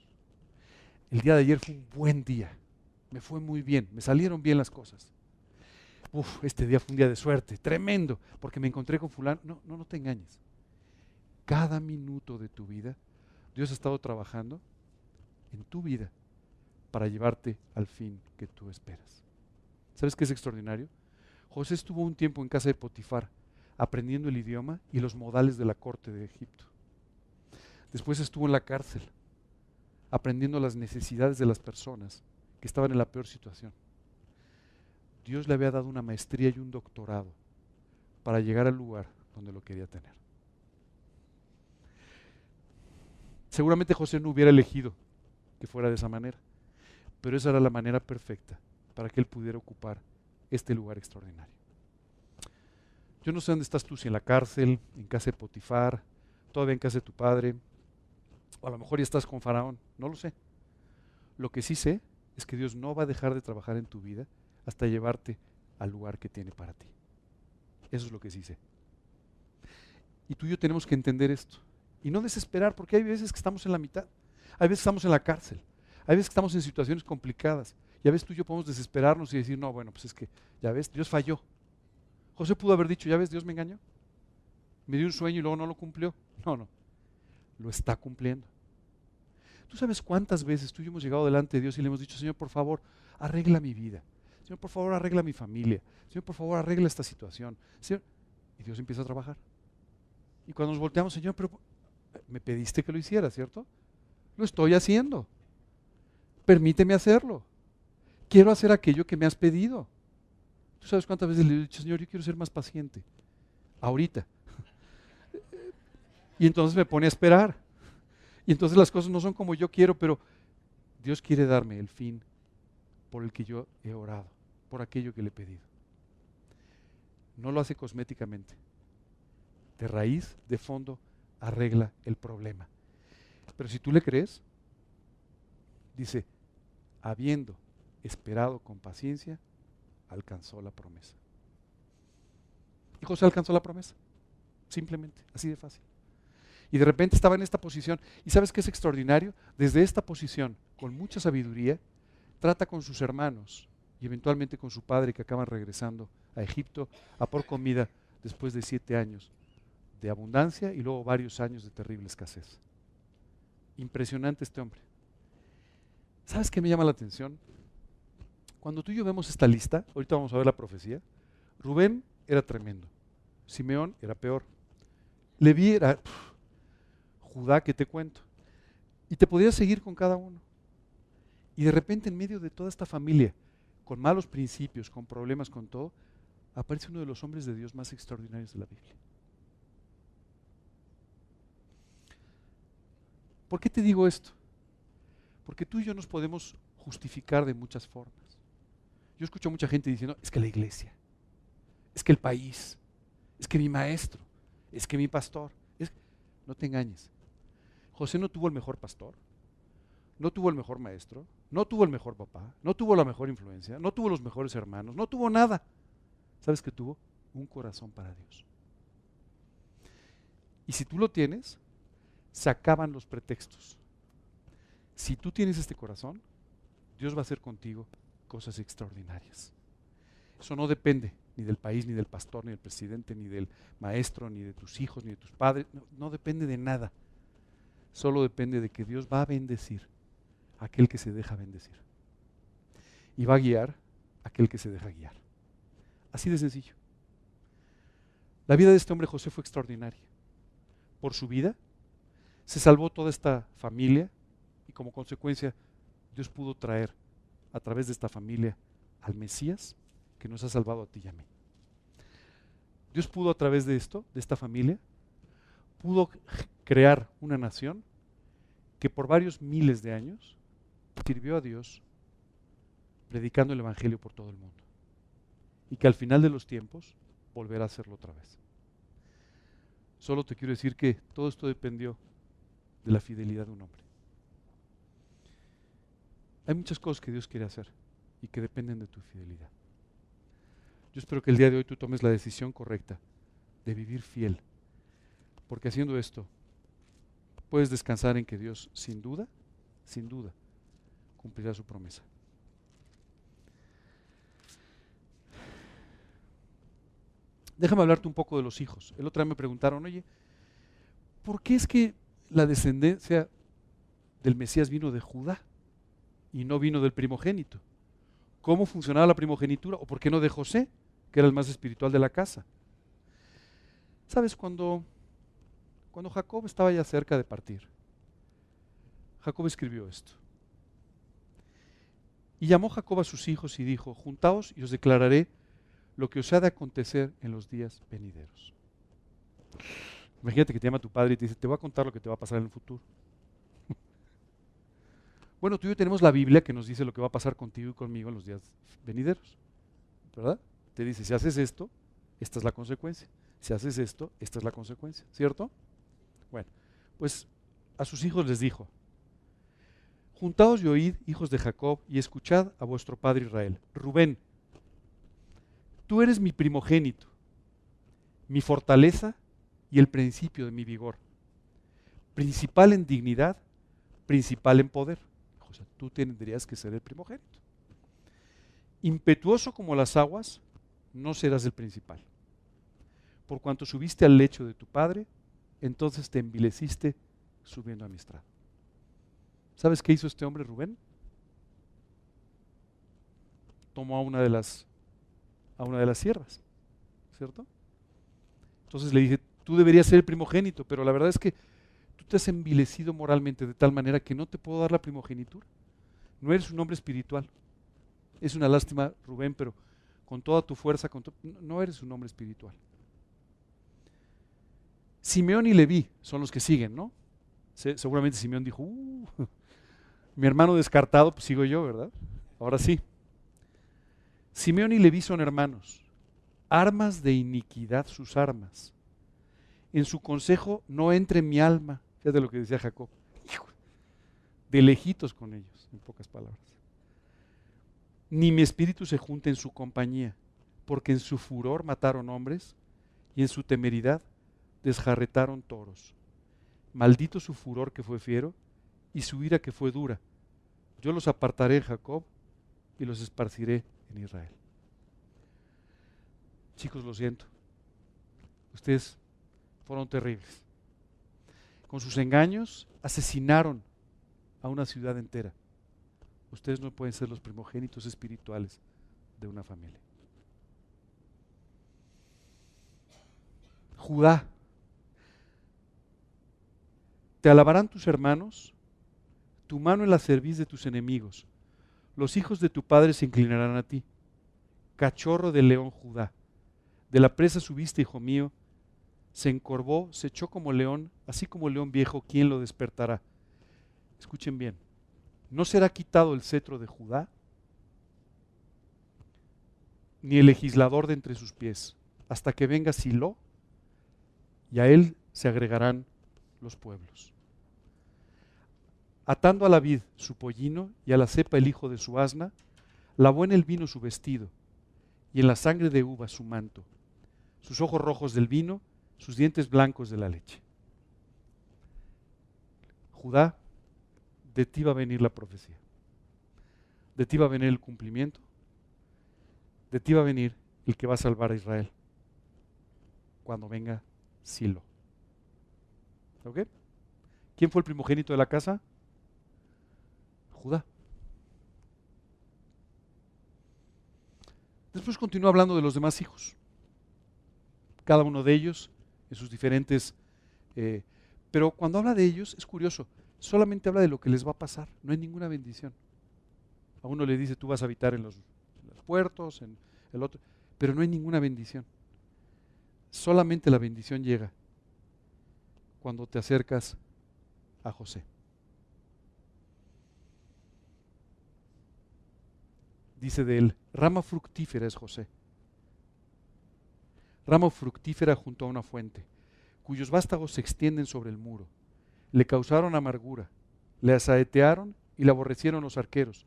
El día de ayer fue un buen día. Me fue muy bien. Me salieron bien las cosas. Uf, este día fue un día de suerte. Tremendo. Porque me encontré con fulano. No, no, no te engañes. Cada minuto de tu vida, Dios ha estado trabajando en tu vida para llevarte al fin que tú esperas. ¿Sabes qué es extraordinario? José estuvo un tiempo en casa de Potifar aprendiendo el idioma y los modales de la corte de Egipto. Después estuvo en la cárcel, aprendiendo las necesidades de las personas que estaban en la peor situación. Dios le había dado una maestría y un doctorado para llegar al lugar donde lo quería tener. Seguramente José no hubiera elegido que fuera de esa manera, pero esa era la manera perfecta para que él pudiera ocupar este lugar extraordinario. Yo no sé dónde estás tú, si en la cárcel, en casa de Potifar, todavía en casa de tu padre, o a lo mejor ya estás con Faraón, no lo sé. Lo que sí sé es que Dios no va a dejar de trabajar en tu vida hasta llevarte al lugar que tiene para ti. Eso es lo que sí sé. Y tú y yo tenemos que entender esto. Y no desesperar, porque hay veces que estamos en la mitad. Hay veces que estamos en la cárcel. Hay veces que estamos en situaciones complicadas. Y a veces tú y yo podemos desesperarnos y decir, no, bueno, pues es que, ya ves, Dios falló. José pudo haber dicho, ya ves, Dios me engañó. Me dio un sueño y luego no lo cumplió. No, no. Lo está cumpliendo. ¿Tú sabes cuántas veces tú y yo hemos llegado delante de Dios y le hemos dicho, Señor, por favor, arregla mi vida? Señor, por favor, arregla mi familia. Señor, por favor, arregla esta situación. Y Dios empieza a trabajar. Y cuando nos volteamos, Señor, pero me pediste que lo hiciera, ¿cierto? Lo estoy haciendo. Permíteme hacerlo. Quiero hacer aquello que me has pedido. ¿Tú sabes cuántas veces le he dicho, Señor, yo quiero ser más paciente? Ahorita. Y entonces me pone a esperar. Y entonces las cosas no son como yo quiero, pero Dios quiere darme el fin por el que yo he orado, por aquello que le he pedido. No lo hace cosméticamente. De raíz, de fondo, arregla el problema. Pero si tú le crees, dice, habiendo esperado con paciencia, alcanzó la promesa. Y José alcanzó la promesa. Simplemente, así de fácil. Y de repente estaba en esta posición. ¿Y sabes qué es extraordinario? Desde esta posición, con mucha sabiduría, trata con sus hermanos y eventualmente con su padre que acaban regresando a Egipto a por comida después de siete años de abundancia y luego varios años de terrible escasez. Impresionante este hombre. ¿Sabes qué me llama la atención? Cuando tú y yo vemos esta lista, ahorita vamos a ver la profecía, Rubén era tremendo, Simeón era peor, Leví era Judá que te cuento, y te podías seguir con cada uno. Y de repente en medio de toda esta familia, con malos principios, con problemas, con todo, aparece uno de los hombres de Dios más extraordinarios de la Biblia. ¿Por qué te digo esto? Porque tú y yo nos podemos justificar de muchas formas. Yo escucho a mucha gente diciendo, es que la iglesia, es que el país, es que mi maestro, es que mi pastor. Es... No te engañes. José no tuvo el mejor pastor, no tuvo el mejor maestro, no tuvo el mejor papá, no tuvo la mejor influencia, no tuvo los mejores hermanos, no tuvo nada. ¿Sabes qué tuvo? Un corazón para Dios. Y si tú lo tienes, se acaban los pretextos. Si tú tienes este corazón, Dios va a hacer contigo cosas extraordinarias. Eso no depende ni del país, ni del pastor, ni del presidente, ni del maestro, ni de tus hijos, ni de tus padres. No, no depende de nada. Solo depende de que Dios va a bendecir a aquel que se deja bendecir. Y va a guiar a aquel que se deja guiar. Así de sencillo. La vida de este hombre José fue extraordinaria. Por su vida se salvó toda esta familia y como consecuencia Dios pudo traer a través de esta familia al Mesías que nos ha salvado a ti y a mí. Dios pudo a través de esto, de esta familia, pudo crear una nación que por varios miles de años sirvió a Dios predicando el Evangelio por todo el mundo. Y que al final de los tiempos volverá a hacerlo otra vez. Solo te quiero decir que todo esto dependió de la fidelidad de un hombre. Hay muchas cosas que Dios quiere hacer y que dependen de tu fidelidad. Yo espero que el día de hoy tú tomes la decisión correcta de vivir fiel, porque haciendo esto puedes descansar en que Dios sin duda, sin duda, cumplirá su promesa. Déjame hablarte un poco de los hijos. El otro día me preguntaron, oye, ¿por qué es que la descendencia del Mesías vino de Judá y no vino del primogénito? ¿Cómo funcionaba la primogenitura? ¿O por qué no de José, que era el más espiritual de la casa? ¿Sabes? Cuando, cuando Jacob estaba ya cerca de partir, Jacob escribió esto. Y llamó Jacob a sus hijos y dijo, juntaos y os declararé lo que os ha de acontecer en los días venideros. Imagínate que te llama tu padre y te dice, te voy a contar lo que te va a pasar en el futuro. bueno, tú y yo tenemos la Biblia que nos dice lo que va a pasar contigo y conmigo en los días venideros. ¿Verdad? Te dice, si haces esto, esta es la consecuencia. Si haces esto, esta es la consecuencia. ¿Cierto? Bueno, pues a sus hijos les dijo, juntaos y oíd, hijos de Jacob, y escuchad a vuestro padre Israel. Rubén, tú eres mi primogénito, mi fortaleza y el principio de mi vigor. Principal en dignidad, principal en poder. O sea, tú tendrías que ser el primogénito. Impetuoso como las aguas, no serás el principal. Por cuanto subiste al lecho de tu padre, entonces te envileciste subiendo a mi estrado. ¿Sabes qué hizo este hombre Rubén? Tomó a una de las a una de las sierras, ¿cierto? Entonces le dije, tú deberías ser el primogénito, pero la verdad es que tú te has envilecido moralmente de tal manera que no te puedo dar la primogenitura. No eres un hombre espiritual. Es una lástima, Rubén, pero con toda tu fuerza, con no eres un hombre espiritual. Simeón y Leví son los que siguen, ¿no? seguramente Simeón dijo, uh, mi hermano descartado, pues sigo yo, ¿verdad? Ahora sí. Simeón y Leví son hermanos. Armas de iniquidad sus armas en su consejo no entre mi alma. Fíjate lo que decía Jacob. De lejitos con ellos, en pocas palabras. Ni mi espíritu se junte en su compañía, porque en su furor mataron hombres y en su temeridad desjarretaron toros. Maldito su furor que fue fiero y su ira que fue dura. Yo los apartaré Jacob y los esparciré en Israel. Chicos, lo siento. Ustedes fueron terribles. Con sus engaños asesinaron a una ciudad entera. Ustedes no pueden ser los primogénitos espirituales de una familia. Judá, te alabarán tus hermanos, tu mano en la cerviz de tus enemigos. Los hijos de tu padre se inclinarán a ti. Cachorro de león Judá, de la presa subiste, hijo mío, se encorvó, se echó como león, así como león viejo, ¿quién lo despertará? Escuchen bien, no será quitado el cetro de Judá, ni el legislador de entre sus pies, hasta que venga Silo, y a él se agregarán los pueblos. Atando a la vid su pollino y a la cepa el hijo de su asna, lavó en el vino su vestido, y en la sangre de uva su manto. Sus ojos rojos del vino sus dientes blancos de la leche. Judá, de ti va a venir la profecía. De ti va a venir el cumplimiento. De ti va a venir el que va a salvar a Israel cuando venga Silo. ¿Ok? ¿Quién fue el primogénito de la casa? Judá. Después continúa hablando de los demás hijos. Cada uno de ellos en sus diferentes... Eh, pero cuando habla de ellos, es curioso, solamente habla de lo que les va a pasar, no hay ninguna bendición. A uno le dice, tú vas a habitar en los, en los puertos, en el otro, pero no hay ninguna bendición. Solamente la bendición llega cuando te acercas a José. Dice de él, rama fructífera es José. Rama fructífera junto a una fuente, cuyos vástagos se extienden sobre el muro. Le causaron amargura, le asaetearon y le aborrecieron los arqueros.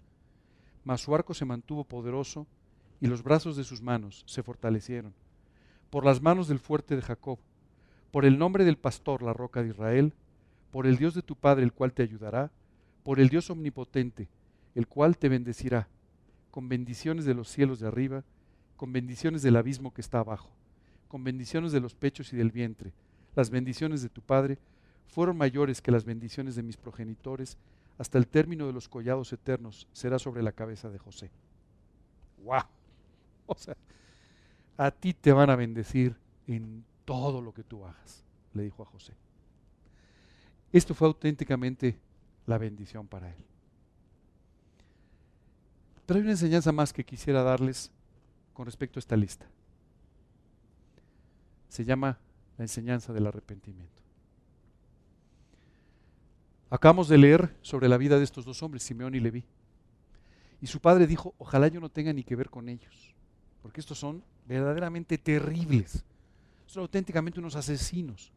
Mas su arco se mantuvo poderoso y los brazos de sus manos se fortalecieron. Por las manos del fuerte de Jacob, por el nombre del pastor, la roca de Israel, por el Dios de tu Padre, el cual te ayudará, por el Dios omnipotente, el cual te bendecirá, con bendiciones de los cielos de arriba, con bendiciones del abismo que está abajo, con bendiciones de los pechos y del vientre. Las bendiciones de tu Padre fueron mayores que las bendiciones de mis progenitores, hasta el término de los collados eternos será sobre la cabeza de José. ¡Wow! O sea, a ti te van a bendecir en todo lo que tú hagas, le dijo a José. Esto fue auténticamente la bendición para él. Pero hay una enseñanza más que quisiera darles con respecto a esta lista. Se llama la enseñanza del arrepentimiento. Acabamos de leer sobre la vida de estos dos hombres, Simeón y Leví. Y su padre dijo, ojalá yo no tenga ni que ver con ellos, porque estos son verdaderamente terribles son auténticamente unos asesinos.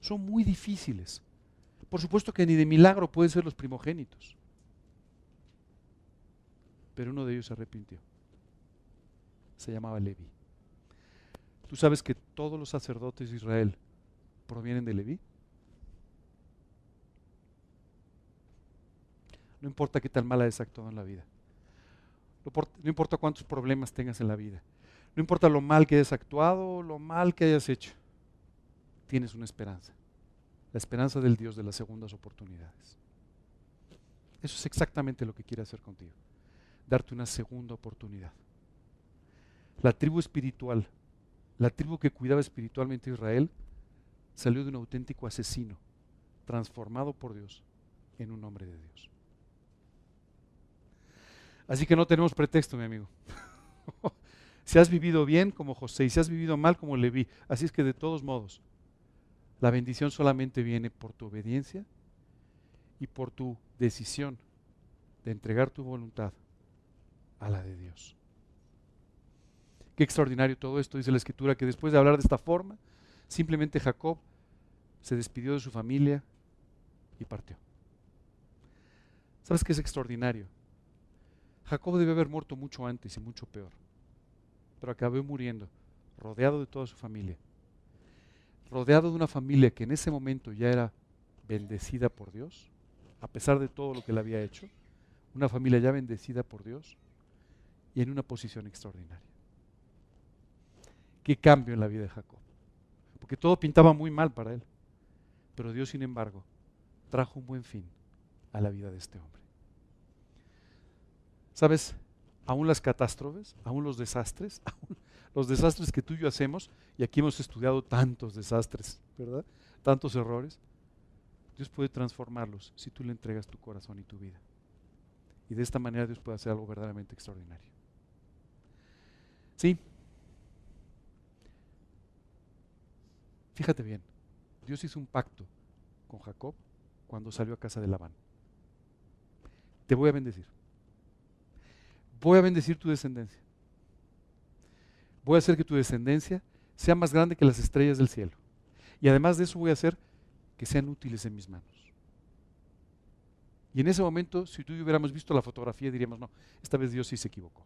Son muy difíciles. Por supuesto que ni de milagro pueden ser los primogénitos. Pero uno de ellos se arrepintió. Se llamaba Levi. ¿Tú sabes que todos los sacerdotes de Israel provienen de Levi? No importa qué tan mala hayas actuado en la vida. No importa cuántos problemas tengas en la vida. No importa lo mal que hayas actuado, lo mal que hayas hecho, tienes una esperanza. La esperanza del Dios de las segundas oportunidades. Eso es exactamente lo que quiere hacer contigo. Darte una segunda oportunidad. La tribu espiritual, la tribu que cuidaba espiritualmente a Israel, salió de un auténtico asesino, transformado por Dios en un hombre de Dios. Así que no tenemos pretexto, mi amigo. Si has vivido bien como José y si has vivido mal como Leví. Así es que de todos modos, la bendición solamente viene por tu obediencia y por tu decisión de entregar tu voluntad a la de Dios. Qué extraordinario todo esto, dice la escritura, que después de hablar de esta forma, simplemente Jacob se despidió de su familia y partió. ¿Sabes qué es extraordinario? Jacob debe haber muerto mucho antes y mucho peor pero acabó muriendo, rodeado de toda su familia, rodeado de una familia que en ese momento ya era bendecida por Dios, a pesar de todo lo que le había hecho, una familia ya bendecida por Dios y en una posición extraordinaria. Qué cambio en la vida de Jacob, porque todo pintaba muy mal para él, pero Dios, sin embargo, trajo un buen fin a la vida de este hombre. ¿Sabes? aún las catástrofes, aún los desastres, aún los desastres que tú y yo hacemos, y aquí hemos estudiado tantos desastres, ¿verdad? Tantos errores. Dios puede transformarlos si tú le entregas tu corazón y tu vida. Y de esta manera Dios puede hacer algo verdaderamente extraordinario. Sí. Fíjate bien, Dios hizo un pacto con Jacob cuando salió a casa de Labán. Te voy a bendecir voy a bendecir tu descendencia. Voy a hacer que tu descendencia sea más grande que las estrellas del cielo. Y además de eso voy a hacer que sean útiles en mis manos. Y en ese momento, si tú y yo hubiéramos visto la fotografía, diríamos, no, esta vez Dios sí se equivocó.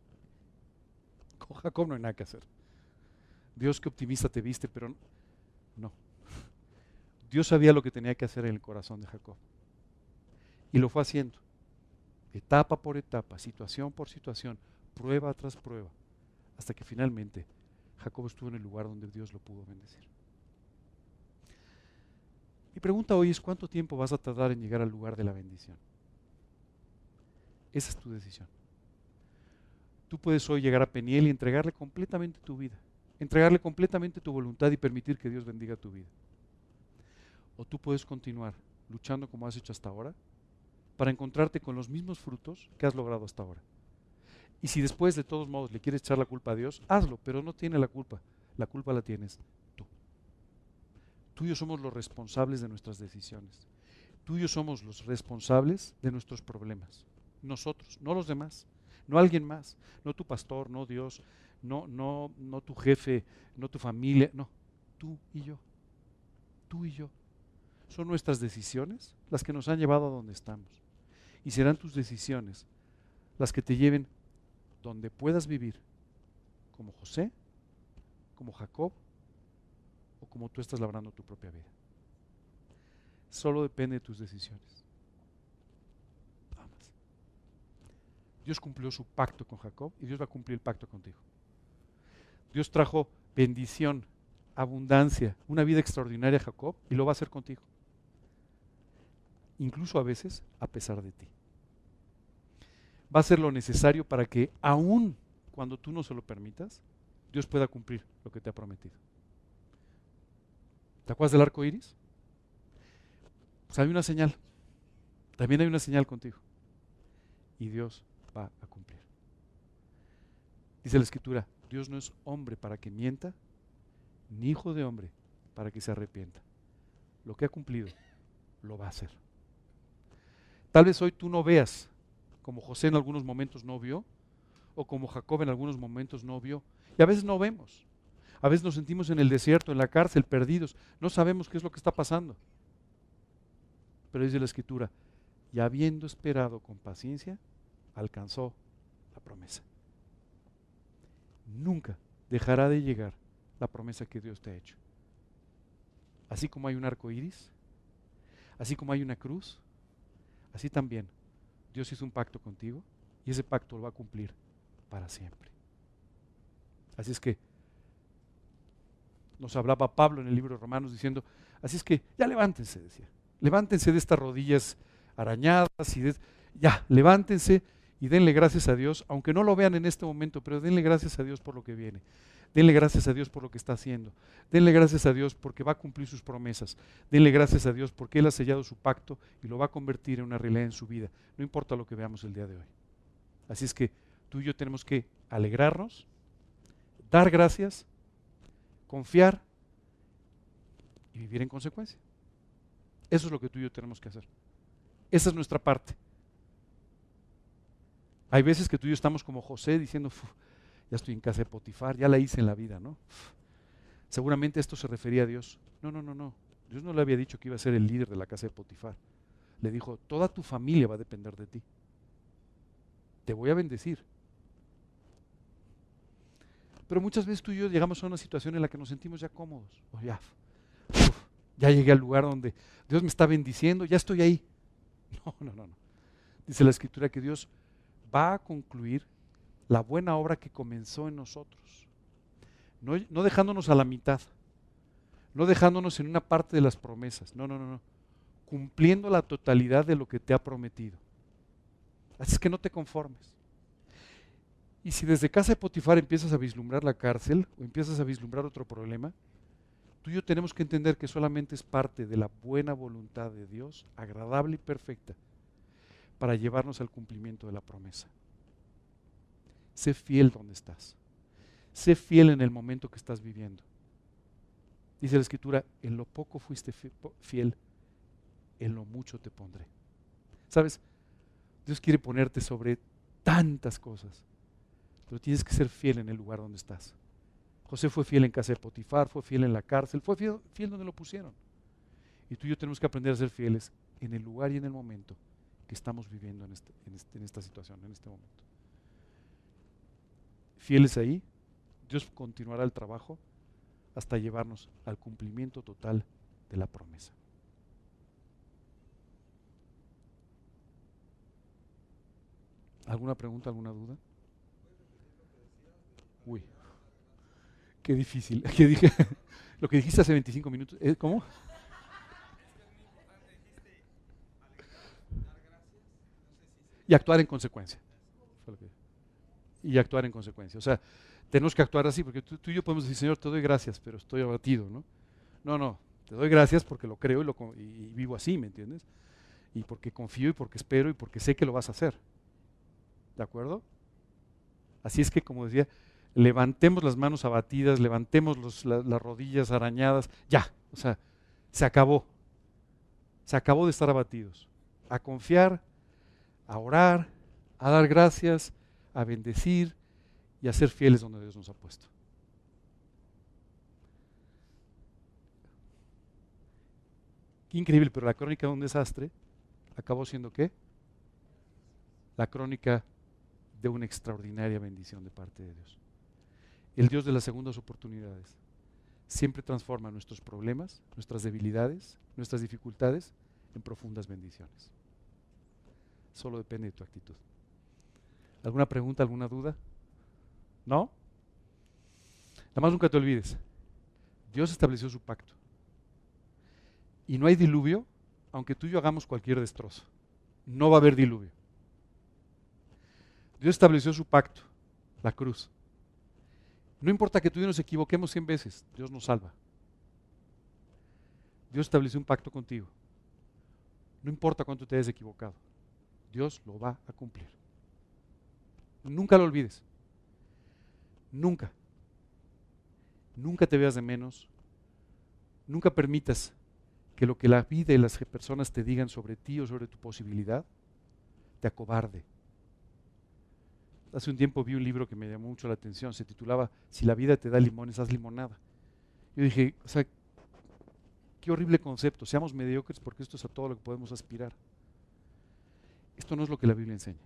Con Jacob no hay nada que hacer. Dios qué optimista te viste, pero no. Dios sabía lo que tenía que hacer en el corazón de Jacob. Y lo fue haciendo etapa por etapa, situación por situación, prueba tras prueba, hasta que finalmente Jacob estuvo en el lugar donde Dios lo pudo bendecir. Mi pregunta hoy es, ¿cuánto tiempo vas a tardar en llegar al lugar de la bendición? Esa es tu decisión. Tú puedes hoy llegar a Peniel y entregarle completamente tu vida, entregarle completamente tu voluntad y permitir que Dios bendiga tu vida. O tú puedes continuar luchando como has hecho hasta ahora para encontrarte con los mismos frutos que has logrado hasta ahora. Y si después de todos modos le quieres echar la culpa a Dios, hazlo, pero no tiene la culpa. La culpa la tienes tú. Tú y yo somos los responsables de nuestras decisiones. Tú y yo somos los responsables de nuestros problemas. Nosotros, no los demás, no alguien más, no tu pastor, no Dios, no, no, no tu jefe, no tu familia, no, tú y yo. Tú y yo. Son nuestras decisiones las que nos han llevado a donde estamos. Y serán tus decisiones las que te lleven donde puedas vivir, como José, como Jacob, o como tú estás labrando tu propia vida. Solo depende de tus decisiones. Dios cumplió su pacto con Jacob y Dios va a cumplir el pacto contigo. Dios trajo bendición, abundancia, una vida extraordinaria a Jacob y lo va a hacer contigo incluso a veces a pesar de ti. Va a ser lo necesario para que aun cuando tú no se lo permitas, Dios pueda cumplir lo que te ha prometido. ¿Te acuerdas del arco iris? Pues hay una señal. También hay una señal contigo. Y Dios va a cumplir. Dice la escritura, Dios no es hombre para que mienta, ni hijo de hombre para que se arrepienta. Lo que ha cumplido, lo va a hacer. Tal vez hoy tú no veas como José en algunos momentos no vio, o como Jacob en algunos momentos no vio. Y a veces no vemos. A veces nos sentimos en el desierto, en la cárcel, perdidos. No sabemos qué es lo que está pasando. Pero dice la escritura, y habiendo esperado con paciencia, alcanzó la promesa. Nunca dejará de llegar la promesa que Dios te ha hecho. Así como hay un arco iris, así como hay una cruz, Así también, Dios hizo un pacto contigo y ese pacto lo va a cumplir para siempre. Así es que nos hablaba Pablo en el libro de Romanos diciendo, así es que ya levántense, decía, levántense de estas rodillas arañadas y de, ya, levántense y denle gracias a Dios, aunque no lo vean en este momento, pero denle gracias a Dios por lo que viene. Denle gracias a Dios por lo que está haciendo. Denle gracias a Dios porque va a cumplir sus promesas. Denle gracias a Dios porque Él ha sellado su pacto y lo va a convertir en una realidad en su vida. No importa lo que veamos el día de hoy. Así es que tú y yo tenemos que alegrarnos, dar gracias, confiar y vivir en consecuencia. Eso es lo que tú y yo tenemos que hacer. Esa es nuestra parte. Hay veces que tú y yo estamos como José diciendo, ya estoy en casa de Potifar, ya la hice en la vida, ¿no? Seguramente esto se refería a Dios. No, no, no, no. Dios no le había dicho que iba a ser el líder de la casa de Potifar. Le dijo, toda tu familia va a depender de ti. Te voy a bendecir. Pero muchas veces tú y yo llegamos a una situación en la que nos sentimos ya cómodos. Oh, ya, ya llegué al lugar donde Dios me está bendiciendo, ya estoy ahí. No, no, no, no. Dice la escritura que Dios va a concluir la buena obra que comenzó en nosotros. No, dejándonos a la mitad, no dejándonos en una parte de las promesas, no, no, no, no, cumpliendo la totalidad de lo que te ha prometido. Así es que no te conformes. Y si desde casa de Potifar empiezas a vislumbrar la cárcel o empiezas a vislumbrar otro problema, tú y yo tenemos que entender que solamente es parte de la buena voluntad de Dios, agradable y perfecta, para llevarnos al cumplimiento de la promesa. Sé fiel donde estás. Sé fiel en el momento que estás viviendo. Dice la escritura, en lo poco fuiste fiel, en lo mucho te pondré. ¿Sabes? Dios quiere ponerte sobre tantas cosas, pero tienes que ser fiel en el lugar donde estás. José fue fiel en casa de Potifar, fue fiel en la cárcel, fue fiel, donde lo pusieron. Y tú y yo tenemos que aprender a ser fieles en el lugar y en el momento que estamos viviendo en, este, este, en esta situación, en este momento fieles ahí, Dios continuará el trabajo hasta llevarnos al cumplimiento total de la promesa. ¿Alguna pregunta, alguna duda? Uy. Qué difícil. ¿Qué dije? Lo que dijiste hace 25 minutos. ¿eh? ¿Cómo? Y actuar en consecuencia. Y actuar en consecuencia. O sea, tenemos que actuar así, porque tú, y yo podemos decir, Señor, te doy gracias, pero estoy abatido, ¿no? No, no, te doy gracias porque lo creo y, lo, y vivo así, ¿me entiendes? Y porque confío y porque espero y porque sé que lo vas a hacer. ¿De acuerdo? Así es que, como decía, levantemos las manos abatidas, levantemos las rodillas arañadas, ya, o sea, se acabó. Se acabó de estar abatidos. A confiar, a orar, a dar gracias, a bendecir y a ser fieles donde Dios nos ha puesto. Qué increíble, pero la crónica de un desastre acabó siendo qué? La crónica de una extraordinaria bendición de parte de Dios. El Dios de las segundas oportunidades siempre transforma nuestros problemas, nuestras debilidades, nuestras dificultades en profundas bendiciones. Solo depende de tu actitud. ¿Alguna pregunta, alguna duda? ¿No? Nada más nunca te olvides. Dios estableció su pacto. Y no hay diluvio, aunque tú y yo hagamos cualquier destrozo. No va a haber diluvio. Dios estableció su pacto, la cruz. No importa que tú y yo nos equivoquemos cien veces, Dios nos salva. Dios estableció un pacto contigo. No importa cuánto te hayas equivocado, Dios lo va a cumplir. Nunca lo olvides. Nunca. Nunca te veas de menos. Nunca permitas que lo que la vida y las personas te digan sobre ti o sobre tu posibilidad te acobarde hace un tiempo vi un libro que me llamó mucho la atención, se titulaba Si la vida te da limones, haz limonada. Yo dije, o sea, qué horrible concepto, seamos mediocres porque esto es a todo lo que podemos aspirar. Esto no es lo que la Biblia enseña.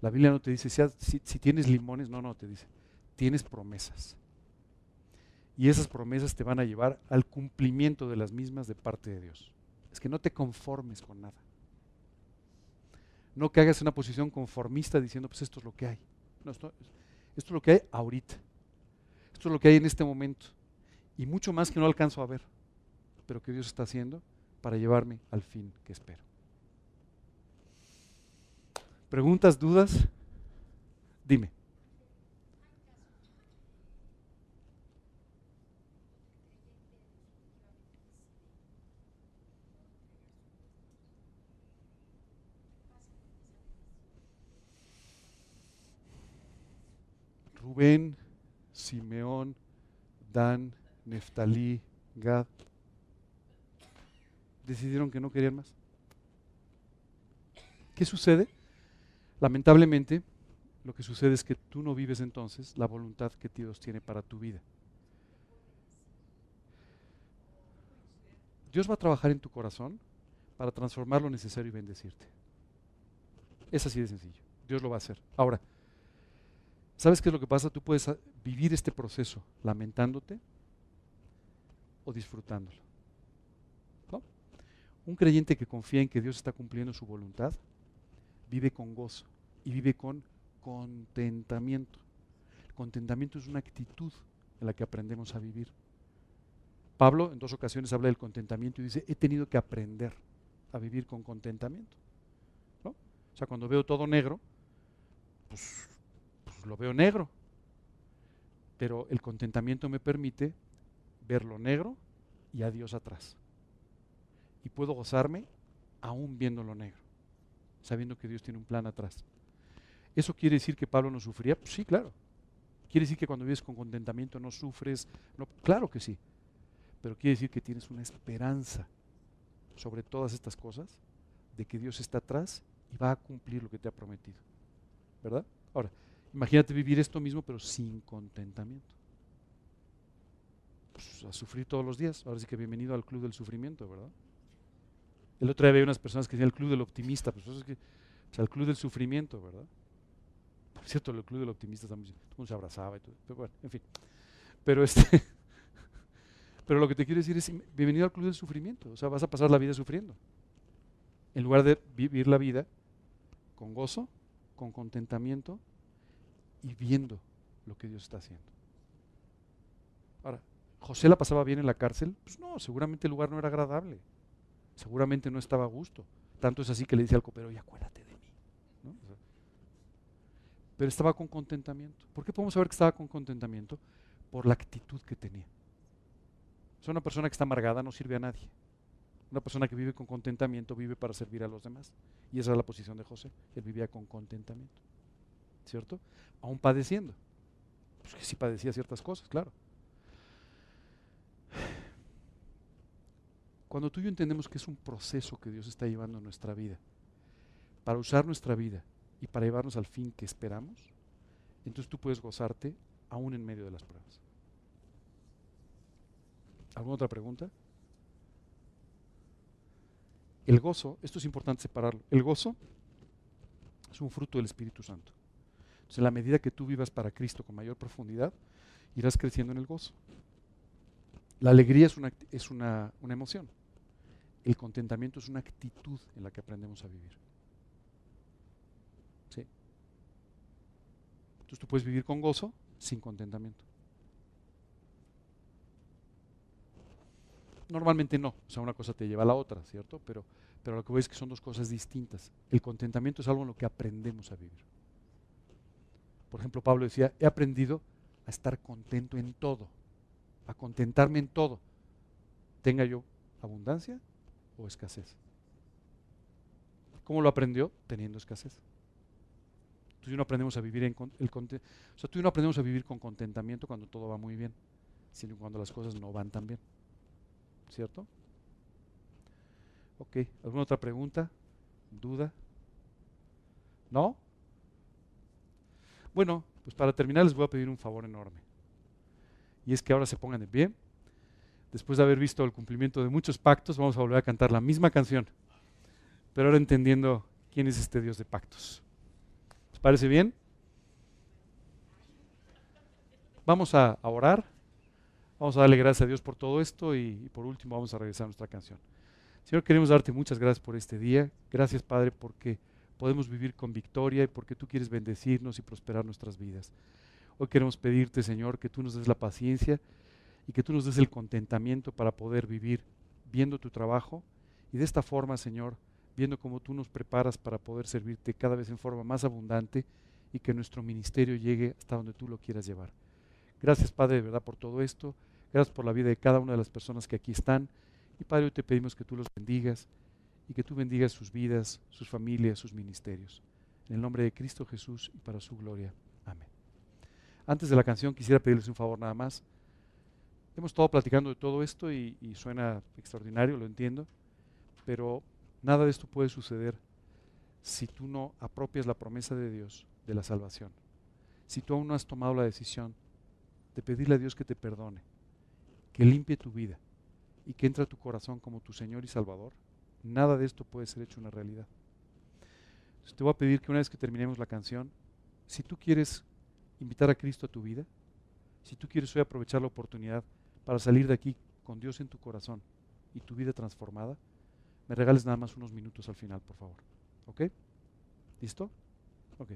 La Biblia no te dice, si, tienes limones, no, no, te dice, tienes promesas. Y esas promesas te van a llevar al cumplimiento de las mismas de parte de Dios. Es que no te conformes con nada. No que hagas una posición conformista diciendo, pues esto es lo que hay. Esto, esto es lo que hay ahorita. Esto es lo que hay en este momento. Y mucho más que no alcanzo a ver, pero que Dios está haciendo para llevarme al fin que espero. ¿Preguntas, dudas? Dime. Rubén, Simeón, Dan, Neftalí, Gad, decidieron que no querían más. ¿Qué sucede? Lamentablemente, lo que sucede es que tú no vives entonces la voluntad que Dios tiene para tu vida. Dios va a trabajar en tu corazón para transformar lo necesario y bendecirte. Es así de sencillo. Dios lo va a hacer. Ahora, ¿Sabes qué es lo que pasa? Tú puedes vivir este proceso lamentándote o disfrutándolo. Un creyente que confía en que Dios está cumpliendo su voluntad, vive con gozo y vive con contentamiento. El contentamiento es una actitud en la que aprendemos a vivir. Pablo en dos ocasiones habla del contentamiento y dice, he tenido que aprender a vivir con contentamiento. O sea, cuando veo todo negro, pues lo veo negro. Pero el contentamiento me permite ver lo negro y a Dios atrás. Y puedo gozarme aún viendo lo negro, sabiendo que Dios tiene un plan atrás. ¿Eso quiere decir que Pablo no sufría? Pues sí, claro. ¿Quiere decir que cuando vives con contentamiento no sufres? Claro que sí. Pero quiere decir que tienes una esperanza sobre todas estas cosas, de que Dios está atrás y va a cumplir lo que te ha prometido. ¿Verdad? Ahora, Imagínate vivir esto mismo, pero sin contentamiento. Pues, a sufrir todos los días. Ahora sí que bienvenido al club del sufrimiento, ¿verdad? El otro día había unas personas que decían el club del optimista, pues es que, o sea, el club del sufrimiento, ¿verdad? Por cierto, el club del optimista también, todo el mundo se abrazaba y todo, pero bueno, en fin. Pero este, pero lo que te quiero decir es, bienvenido al club del sufrimiento, o sea, vas a pasar la vida sufriendo. En lugar de vivir la vida con gozo, con contentamiento y viendo lo que Dios está haciendo. Ahora, ¿José la pasaba bien en la cárcel? Pues no, seguramente el lugar no era agradable. Seguramente no estaba a gusto. Tanto es así que le dice al copero, y acuérdate de mí. Pero estaba con contentamiento. ¿Por qué podemos saber que estaba con contentamiento? Por la actitud que tenía. Es una persona que está amargada, no sirve a nadie. Una persona que vive con contentamiento vive para servir a los demás. Y esa es la posición de José. Él vivía con contentamiento. ¿Cierto? Aún padeciendo. Pues que sí padecía ciertas cosas, claro. Cuando tú y yo entendemos que es un proceso que Dios está llevando en nuestra vida, para usar nuestra vida y para llevarnos al fin que esperamos, entonces tú puedes gozarte aún en medio de las pruebas. ¿Alguna otra pregunta? El gozo, esto es importante separarlo, el gozo es un fruto del Espíritu Santo. Entonces, en la medida que tú vivas para Cristo con mayor profundidad, irás creciendo en el gozo. La alegría es una, es una, una emoción. El contentamiento es una actitud en la que aprendemos a vivir. Entonces tú puedes vivir con gozo sin contentamiento. Normalmente no, o sea, una cosa te lleva a la otra, ¿cierto? Pero, pero lo que voy es que son dos cosas distintas. El contentamiento es algo en lo que aprendemos a vivir. Por ejemplo, Pablo decía, he aprendido a estar contento en todo, a contentarme en todo. Tenga yo abundancia o escasez. ¿Cómo lo aprendió? Teniendo escasez. Tú y no aprendemos a vivir o sea, tú y no aprendemos a vivir con contentamiento cuando todo va muy bien, sino cuando las cosas no van tan bien. ¿Cierto? Ok, ¿alguna otra pregunta? ¿Duda? ¿No? Bueno, pues para terminar les voy a pedir un favor enorme. Y es que ahora se pongan de pie. Después de haber visto el cumplimiento de muchos pactos, vamos a volver a cantar la misma canción. Pero ahora entendiendo quién es este Dios de pactos. ¿Les parece bien? Vamos a, orar. Vamos a darle gracias a Dios por todo esto y, y por último vamos a regresar a nuestra canción. Señor, queremos darte muchas gracias por este día. Gracias, Padre, porque podemos vivir con victoria y porque tú quieres bendecirnos y prosperar nuestras vidas. Hoy queremos pedirte, Señor, que tú nos des la paciencia y que tú nos des el contentamiento para poder vivir viendo tu trabajo y de esta forma, Señor, viendo cómo tú nos preparas para poder servirte cada vez en forma más abundante y que nuestro ministerio llegue hasta donde tú lo quieras llevar. Gracias, Padre, de verdad, por todo esto. Gracias por la vida de cada una de las personas que aquí están. Y Padre, hoy te pedimos que tú los bendigas y que tú bendigas sus vidas, sus familias, sus ministerios. En el nombre de Cristo Jesús y para su gloria. Amén. Antes de la canción quisiera pedirles un favor nada más. Hemos estado platicando de todo esto y, suena extraordinario, lo entiendo, pero nada de esto puede suceder si tú no apropias la promesa de Dios de la salvación. Si tú aún no has tomado la decisión de pedirle a Dios que te perdone, que limpie tu vida y que entre a tu corazón como tu Señor y Salvador, nada de esto puede ser hecho una realidad. Te voy a pedir que una vez que terminemos la canción, si tú quieres invitar a Cristo a tu vida, si tú quieres hoy aprovechar la oportunidad para salir de aquí con Dios en tu corazón y tu vida transformada, me regales nada más unos minutos al final, por favor. ¿Ok? ¿Listo? Ok.